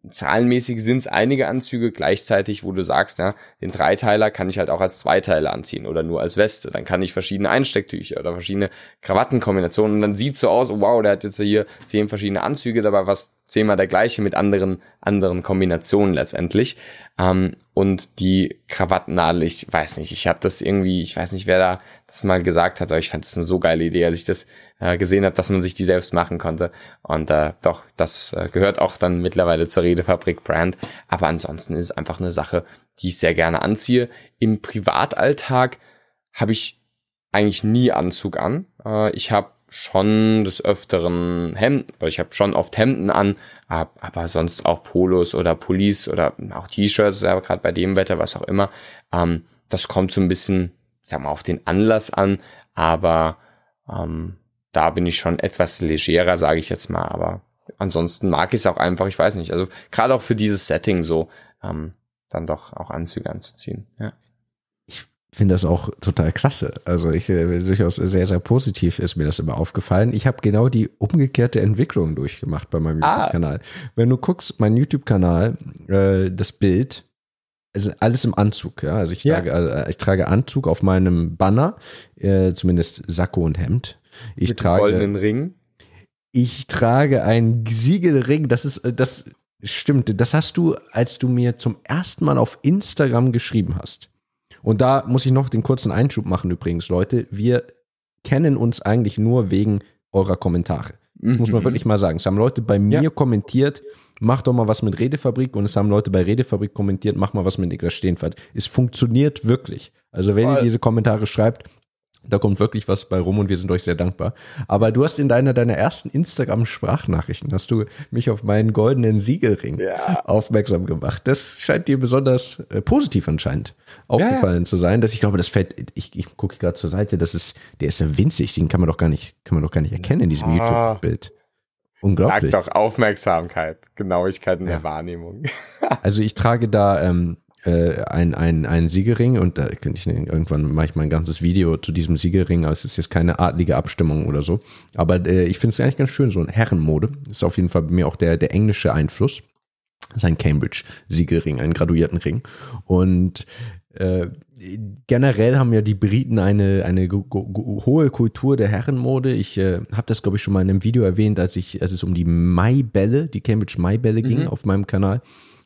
zahlenmäßig sind es einige Anzüge gleichzeitig, wo du sagst, ja, den Dreiteiler kann ich halt auch als Zweiteiler anziehen oder nur als Weste. Dann kann ich verschiedene Einstecktücher oder verschiedene Krawattenkombinationen und dann sieht so aus, oh, wow, der hat jetzt hier zehn verschiedene Anzüge, dabei was zehnmal der gleiche mit anderen, anderen Kombinationen letztendlich. Ähm, und die Krawattennadel, ich weiß nicht, ich habe das irgendwie, ich weiß nicht, wer da das mal gesagt hat, aber ich fand das eine so geile Idee, als ich das äh, gesehen habe, dass man sich die selbst machen konnte. Und äh, doch, das äh, gehört auch dann mittlerweile zur Redefabrik Brand. Aber ansonsten ist es einfach eine Sache, die ich sehr gerne anziehe. Im Privatalltag habe ich eigentlich nie Anzug an. Äh, ich habe schon des Öfteren Hemden, ich habe schon oft Hemden an, aber sonst auch Polos oder Pullis oder auch T-Shirts, gerade bei dem Wetter, was auch immer. Ähm, das kommt so ein bisschen, sag mal, auf den Anlass an, aber ähm, da bin ich schon etwas legerer, sage ich jetzt mal, aber ansonsten mag ich es auch einfach, ich weiß nicht, also gerade auch für dieses Setting so, ähm, dann doch auch Anzüge anzuziehen, ja finde das auch total klasse. Also ich äh, durchaus sehr, sehr positiv ist mir das immer aufgefallen. Ich habe genau die umgekehrte Entwicklung durchgemacht bei meinem ah. YouTube-Kanal. Wenn du guckst, mein YouTube-Kanal, äh, das Bild, also alles im Anzug, ja. Also ich trage, ja. äh, ich trage Anzug auf meinem Banner, äh, zumindest Sakko und Hemd. Ich Mit trage goldenen Ring. Ich trage einen Siegelring. Das ist, äh, das stimmt. Das hast du, als du mir zum ersten Mal auf Instagram geschrieben hast. Und da muss ich noch den kurzen Einschub machen übrigens, Leute. Wir kennen uns eigentlich nur wegen eurer Kommentare. Das muss man mhm. wirklich mal sagen. Es haben Leute bei mir ja. kommentiert, mach doch mal was mit Redefabrik und es haben Leute bei Redefabrik kommentiert, mach mal was mit Niklas Stehenfeld. Es funktioniert wirklich. Also wenn Voll. ihr diese Kommentare schreibt, da kommt wirklich was bei rum und wir sind euch sehr dankbar. Aber du hast in deiner, deiner ersten Instagram-Sprachnachrichten, hast du mich auf meinen goldenen Siegelring ja. aufmerksam gemacht. Das scheint dir besonders äh, positiv anscheinend aufgefallen ja. zu sein, dass ich glaube, das fällt, ich, ich gucke gerade zur Seite, das ist, der ist ja winzig, den kann man doch gar nicht, kann man doch gar nicht erkennen in diesem ah. YouTube-Bild. Unglaublich. Sag doch Aufmerksamkeit, Genauigkeit in ja. der Wahrnehmung. (laughs) also ich trage da ähm, äh, ein, ein, ein Siegelring und da könnte ich irgendwann mache ich mal ein ganzes Video zu diesem Siegelring, aber es ist jetzt keine adlige Abstimmung oder so. Aber äh, ich finde es eigentlich ganz schön, so ein Herrenmode. Ist auf jeden Fall bei mir auch der, der englische Einfluss. Das ist ein Cambridge-Siegelring, ein graduierten Ring. Und äh, generell haben ja die Briten eine, eine hohe Kultur der Herrenmode. Ich äh, habe das, glaube ich, schon mal in einem Video erwähnt, als, ich, als es um die Maibälle, die Cambridge Maibälle ging mhm. auf meinem Kanal.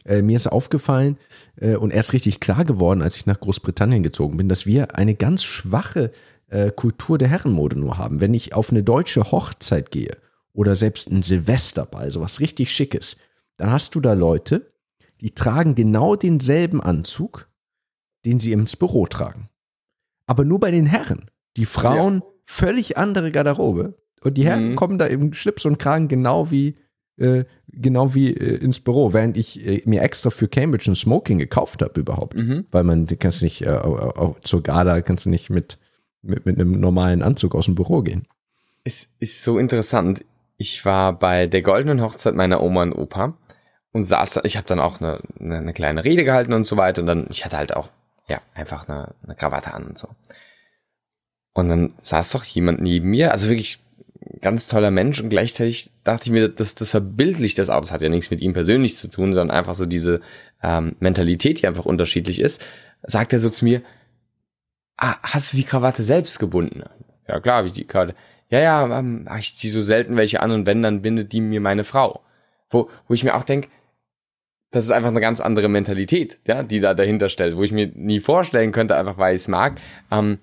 Äh, mir ist aufgefallen äh, und erst richtig klar geworden, als ich nach Großbritannien gezogen bin, dass wir eine ganz schwache äh, Kultur der Herrenmode nur haben. Wenn ich auf eine deutsche Hochzeit gehe oder selbst ein Silvesterball, sowas richtig Schickes, dann hast du da Leute, die tragen genau denselben Anzug, den sie ins Büro tragen. Aber nur bei den Herren. Die Frauen ja. völlig andere Garderobe. Und die Herren mhm. kommen da im Schlips und Kragen genau wie, äh, genau wie äh, ins Büro, während ich äh, mir extra für Cambridge ein Smoking gekauft habe überhaupt. Mhm. Weil man, kannst nicht, äh, zur Gala kannst du nicht mit, mit, mit einem normalen Anzug aus dem Büro gehen. Es ist so interessant. Ich war bei der goldenen Hochzeit meiner Oma und Opa und saß, ich habe dann auch eine, eine, eine kleine Rede gehalten und so weiter und dann, ich hatte halt auch ja, einfach eine, eine Krawatte an und so. Und dann saß doch jemand neben mir, also wirklich ganz toller Mensch und gleichzeitig dachte ich mir, dass das verbildlich das auch, das hat ja nichts mit ihm persönlich zu tun, sondern einfach so diese ähm, Mentalität, die einfach unterschiedlich ist, sagt er so zu mir, ah, hast du die Krawatte selbst gebunden? Ja, klar, habe ich die Krawatte. Ja, ja, ähm, ich ziehe so selten welche an und wenn, dann bindet die mir meine Frau. Wo, wo ich mir auch denke, das ist einfach eine ganz andere Mentalität, ja, die da dahinter stellt, wo ich mir nie vorstellen könnte, einfach weil ich es mag. Ähm,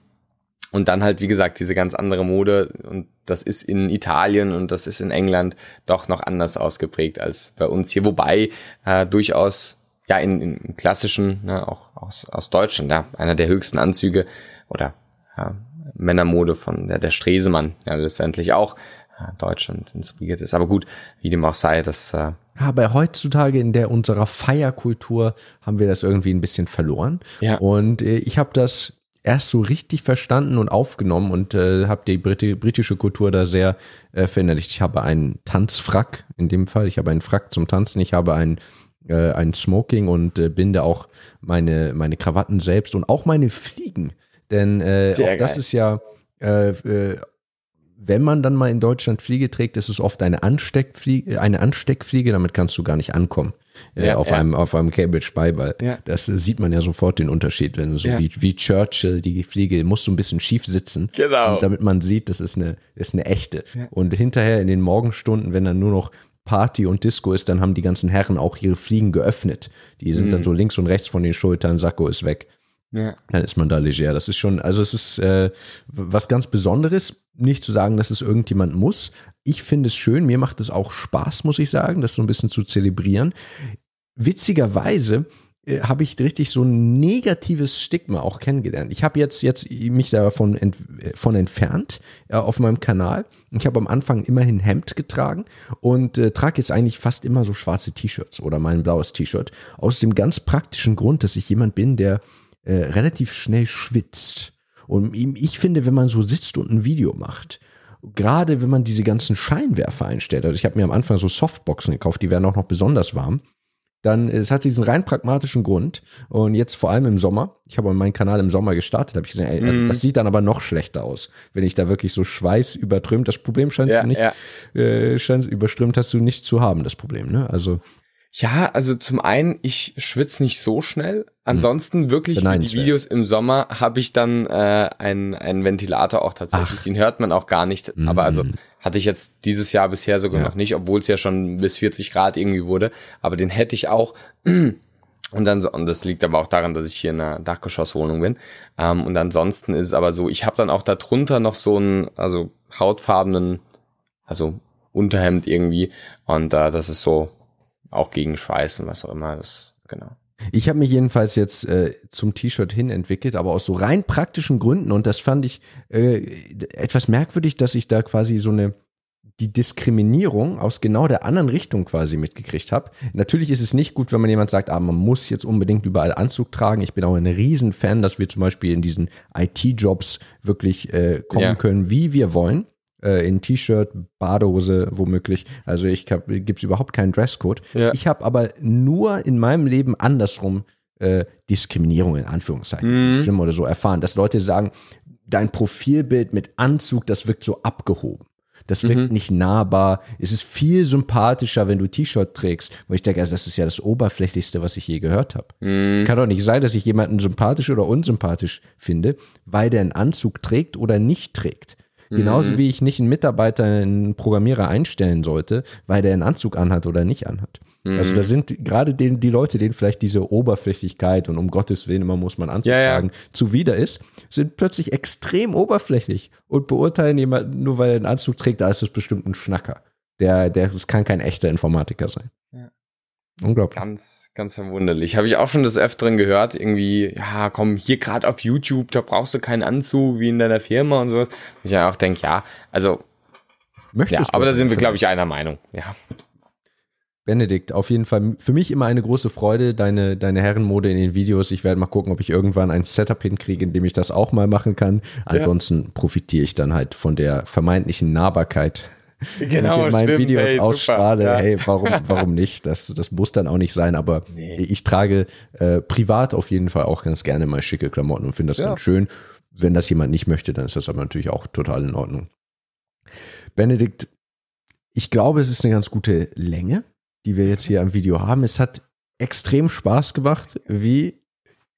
und dann halt, wie gesagt, diese ganz andere Mode und das ist in Italien und das ist in England doch noch anders ausgeprägt als bei uns hier, wobei äh, durchaus ja in, in klassischen, ne, auch aus, aus Deutschland, ja, einer der höchsten Anzüge oder ja, Männermode von der, der Stresemann ja letztendlich auch äh, Deutschland inspiriert ist. Aber gut, wie dem auch sei, das äh, aber heutzutage in der unserer Feierkultur haben wir das irgendwie ein bisschen verloren. Ja. Und äh, ich habe das erst so richtig verstanden und aufgenommen und äh, habe die Brit britische Kultur da sehr äh, verinnerlicht. Ich habe einen Tanzfrack in dem Fall. Ich habe einen Frack zum Tanzen. Ich habe ein, äh, ein Smoking und äh, binde auch meine, meine Krawatten selbst und auch meine Fliegen. Denn äh, auch das ist ja äh, äh, wenn man dann mal in Deutschland Fliege trägt, ist es oft eine Ansteckfliege, eine Ansteckfliege, damit kannst du gar nicht ankommen. Äh, ja, auf, ja. Einem, auf einem Cambridge Beiball. Ja. Das äh, sieht man ja sofort den Unterschied, wenn so wie, wie Churchill, die Fliege musst du ein bisschen schief sitzen, genau. damit man sieht, das ist eine, ist eine echte. Und hinterher in den Morgenstunden, wenn dann nur noch Party und Disco ist, dann haben die ganzen Herren auch ihre Fliegen geöffnet. Die sind mhm. dann so links und rechts von den Schultern, Sakko ist weg. Ja. Dann ist man da leger. Das ist schon, also es ist äh, was ganz Besonderes. Nicht zu sagen, dass es irgendjemand muss. Ich finde es schön. Mir macht es auch Spaß, muss ich sagen, das so ein bisschen zu zelebrieren. Witzigerweise äh, habe ich richtig so ein negatives Stigma auch kennengelernt. Ich habe jetzt, jetzt mich davon ent, äh, von entfernt äh, auf meinem Kanal. Ich habe am Anfang immerhin Hemd getragen und äh, trage jetzt eigentlich fast immer so schwarze T-Shirts oder mein blaues T-Shirt. Aus dem ganz praktischen Grund, dass ich jemand bin, der äh, relativ schnell schwitzt. Und ich finde, wenn man so sitzt und ein Video macht, gerade wenn man diese ganzen Scheinwerfer einstellt, also ich habe mir am Anfang so Softboxen gekauft, die werden auch noch besonders warm, dann es hat diesen rein pragmatischen Grund und jetzt vor allem im Sommer, ich habe meinen Kanal im Sommer gestartet, habe ich gesehen, ey, also mm. das sieht dann aber noch schlechter aus, wenn ich da wirklich so Schweiß übertrümmt, das Problem scheint ja, du nicht, ja. äh, scheint überströmt hast du nicht zu haben, das Problem, ne? Also ja, also zum einen, ich schwitze nicht so schnell. Ansonsten hm. wirklich für die Videos im Sommer habe ich dann äh, einen, einen Ventilator auch tatsächlich. Ach. Den hört man auch gar nicht. Mhm. Aber also hatte ich jetzt dieses Jahr bisher sogar ja. noch nicht, obwohl es ja schon bis 40 Grad irgendwie wurde. Aber den hätte ich auch. (clears throat) Und dann so, und das liegt aber auch daran, dass ich hier in einer Dachgeschosswohnung bin. Ähm, und ansonsten ist es aber so, ich habe dann auch darunter noch so einen, also hautfarbenen, also Unterhemd irgendwie. Und äh, das ist so auch gegen Schweiß und was auch immer. Das, genau. Ich habe mich jedenfalls jetzt äh, zum T-Shirt hin entwickelt, aber aus so rein praktischen Gründen und das fand ich äh, etwas merkwürdig, dass ich da quasi so eine die Diskriminierung aus genau der anderen Richtung quasi mitgekriegt habe. Natürlich ist es nicht gut, wenn man jemand sagt, ah, man muss jetzt unbedingt überall Anzug tragen. Ich bin auch ein Riesenfan, dass wir zum Beispiel in diesen IT-Jobs wirklich äh, kommen ja. können, wie wir wollen äh, in T-Shirt, Badehose womöglich. Also ich gibt es überhaupt keinen Dresscode. Ja. Ich habe aber nur in meinem Leben andersrum äh, Diskriminierung in Anführungszeichen, mhm. schlimm oder so erfahren, dass Leute sagen, dein Profilbild mit Anzug, das wirkt so abgehoben. Das wirkt mhm. nicht nahbar. Es ist viel sympathischer, wenn du T-Shirt trägst. Wo ich denke, also das ist ja das Oberflächlichste, was ich je gehört habe. Mhm. Es kann doch nicht sein, dass ich jemanden sympathisch oder unsympathisch finde, weil der einen Anzug trägt oder nicht trägt. Genauso mhm. wie ich nicht einen Mitarbeiter, einen Programmierer einstellen sollte, weil der einen Anzug anhat oder nicht anhat. Mhm. Also da sind gerade den, die Leute, denen vielleicht diese Oberflächlichkeit und um Gottes Willen immer muss man Anzug ja, tragen, ja. zuwider ist, sind plötzlich extrem oberflächlich und beurteilen jemanden nur, weil er einen Anzug trägt, da ist das bestimmt ein Schnacker. Der, der, das kann kein echter Informatiker sein. Ja. Unglaublich. Ganz, ganz verwunderlich. Habe ich auch schon des Öfteren gehört, irgendwie, ja, komm, hier gerade auf YouTube, da brauchst du keinen Anzug wie in deiner Firma und sowas. Ich ja auch denke, ja, also, Möchtest ja, aber da sind wir, glaube ich, einer Meinung, ja. Benedikt, auf jeden Fall für mich immer eine große Freude, deine, deine Herrenmode in den Videos. Ich werde mal gucken, ob ich irgendwann ein Setup hinkriege, in dem ich das auch mal machen kann. Ansonsten ja. profitiere ich dann halt von der vermeintlichen Nahbarkeit. Genau, wenn ich in meinen Videos hey, ausstrahle, ja. hey, warum, (laughs) warum nicht? Das, das muss dann auch nicht sein, aber nee. ich trage äh, privat auf jeden Fall auch ganz gerne mal schicke Klamotten und finde das ja. ganz schön. Wenn das jemand nicht möchte, dann ist das aber natürlich auch total in Ordnung. Benedikt, ich glaube, es ist eine ganz gute Länge die wir jetzt hier am Video haben. Es hat extrem Spaß gemacht, wie,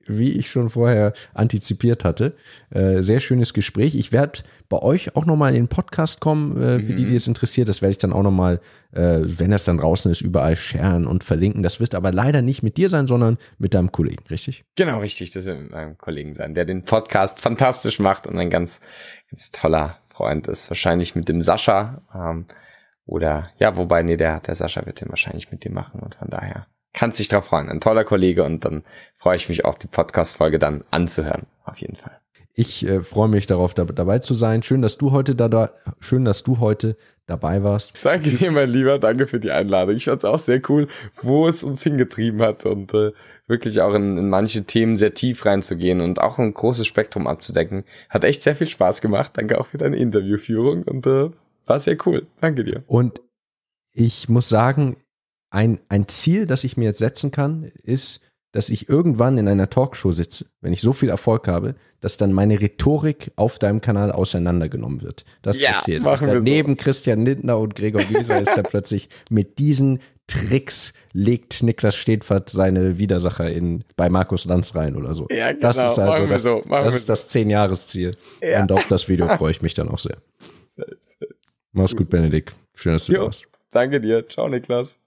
wie ich schon vorher antizipiert hatte. Äh, sehr schönes Gespräch. Ich werde bei euch auch nochmal in den Podcast kommen, äh, für mhm. die, die es interessiert. Das werde ich dann auch nochmal, äh, wenn das dann draußen ist, überall sharen und verlinken. Das wird aber leider nicht mit dir sein, sondern mit deinem Kollegen, richtig? Genau, richtig. Das wird mit meinem Kollegen sein, der den Podcast fantastisch macht und ein ganz, ganz toller Freund ist. Wahrscheinlich mit dem Sascha. Ähm, oder ja, wobei, nee, der, der Sascha wird den wahrscheinlich mit dir machen und von daher kann sich drauf freuen. Ein toller Kollege und dann freue ich mich auch, die Podcast-Folge dann anzuhören. Auf jeden Fall. Ich äh, freue mich darauf, da, dabei zu sein. Schön, dass du heute da, da, schön, dass du heute dabei warst. Danke dir, mein Lieber. Danke für die Einladung. Ich fand es auch sehr cool, wo es uns hingetrieben hat und äh, wirklich auch in, in manche Themen sehr tief reinzugehen und auch ein großes Spektrum abzudecken. Hat echt sehr viel Spaß gemacht. Danke auch für deine Interviewführung und äh, war sehr cool. Danke dir. Und ich muss sagen, ein, ein Ziel, das ich mir jetzt setzen kann, ist, dass ich irgendwann in einer Talkshow sitze, wenn ich so viel Erfolg habe, dass dann meine Rhetorik auf deinem Kanal auseinandergenommen wird. Das ja, ist das Ziel. Neben so. Christian Lindner und Gregor Gieser ist er (laughs) plötzlich mit diesen Tricks legt Niklas Stedfert seine Widersacher in, bei Markus Lanz rein oder so. Ja, genau. Das ist also das, so. das, ist das Zehn-Jahres-Ziel. Ja. Und auf das Video (laughs) freue ich mich dann auch sehr. Mach's gut, Benedikt. Schön, dass du jo, da warst. Danke dir. Ciao, Niklas.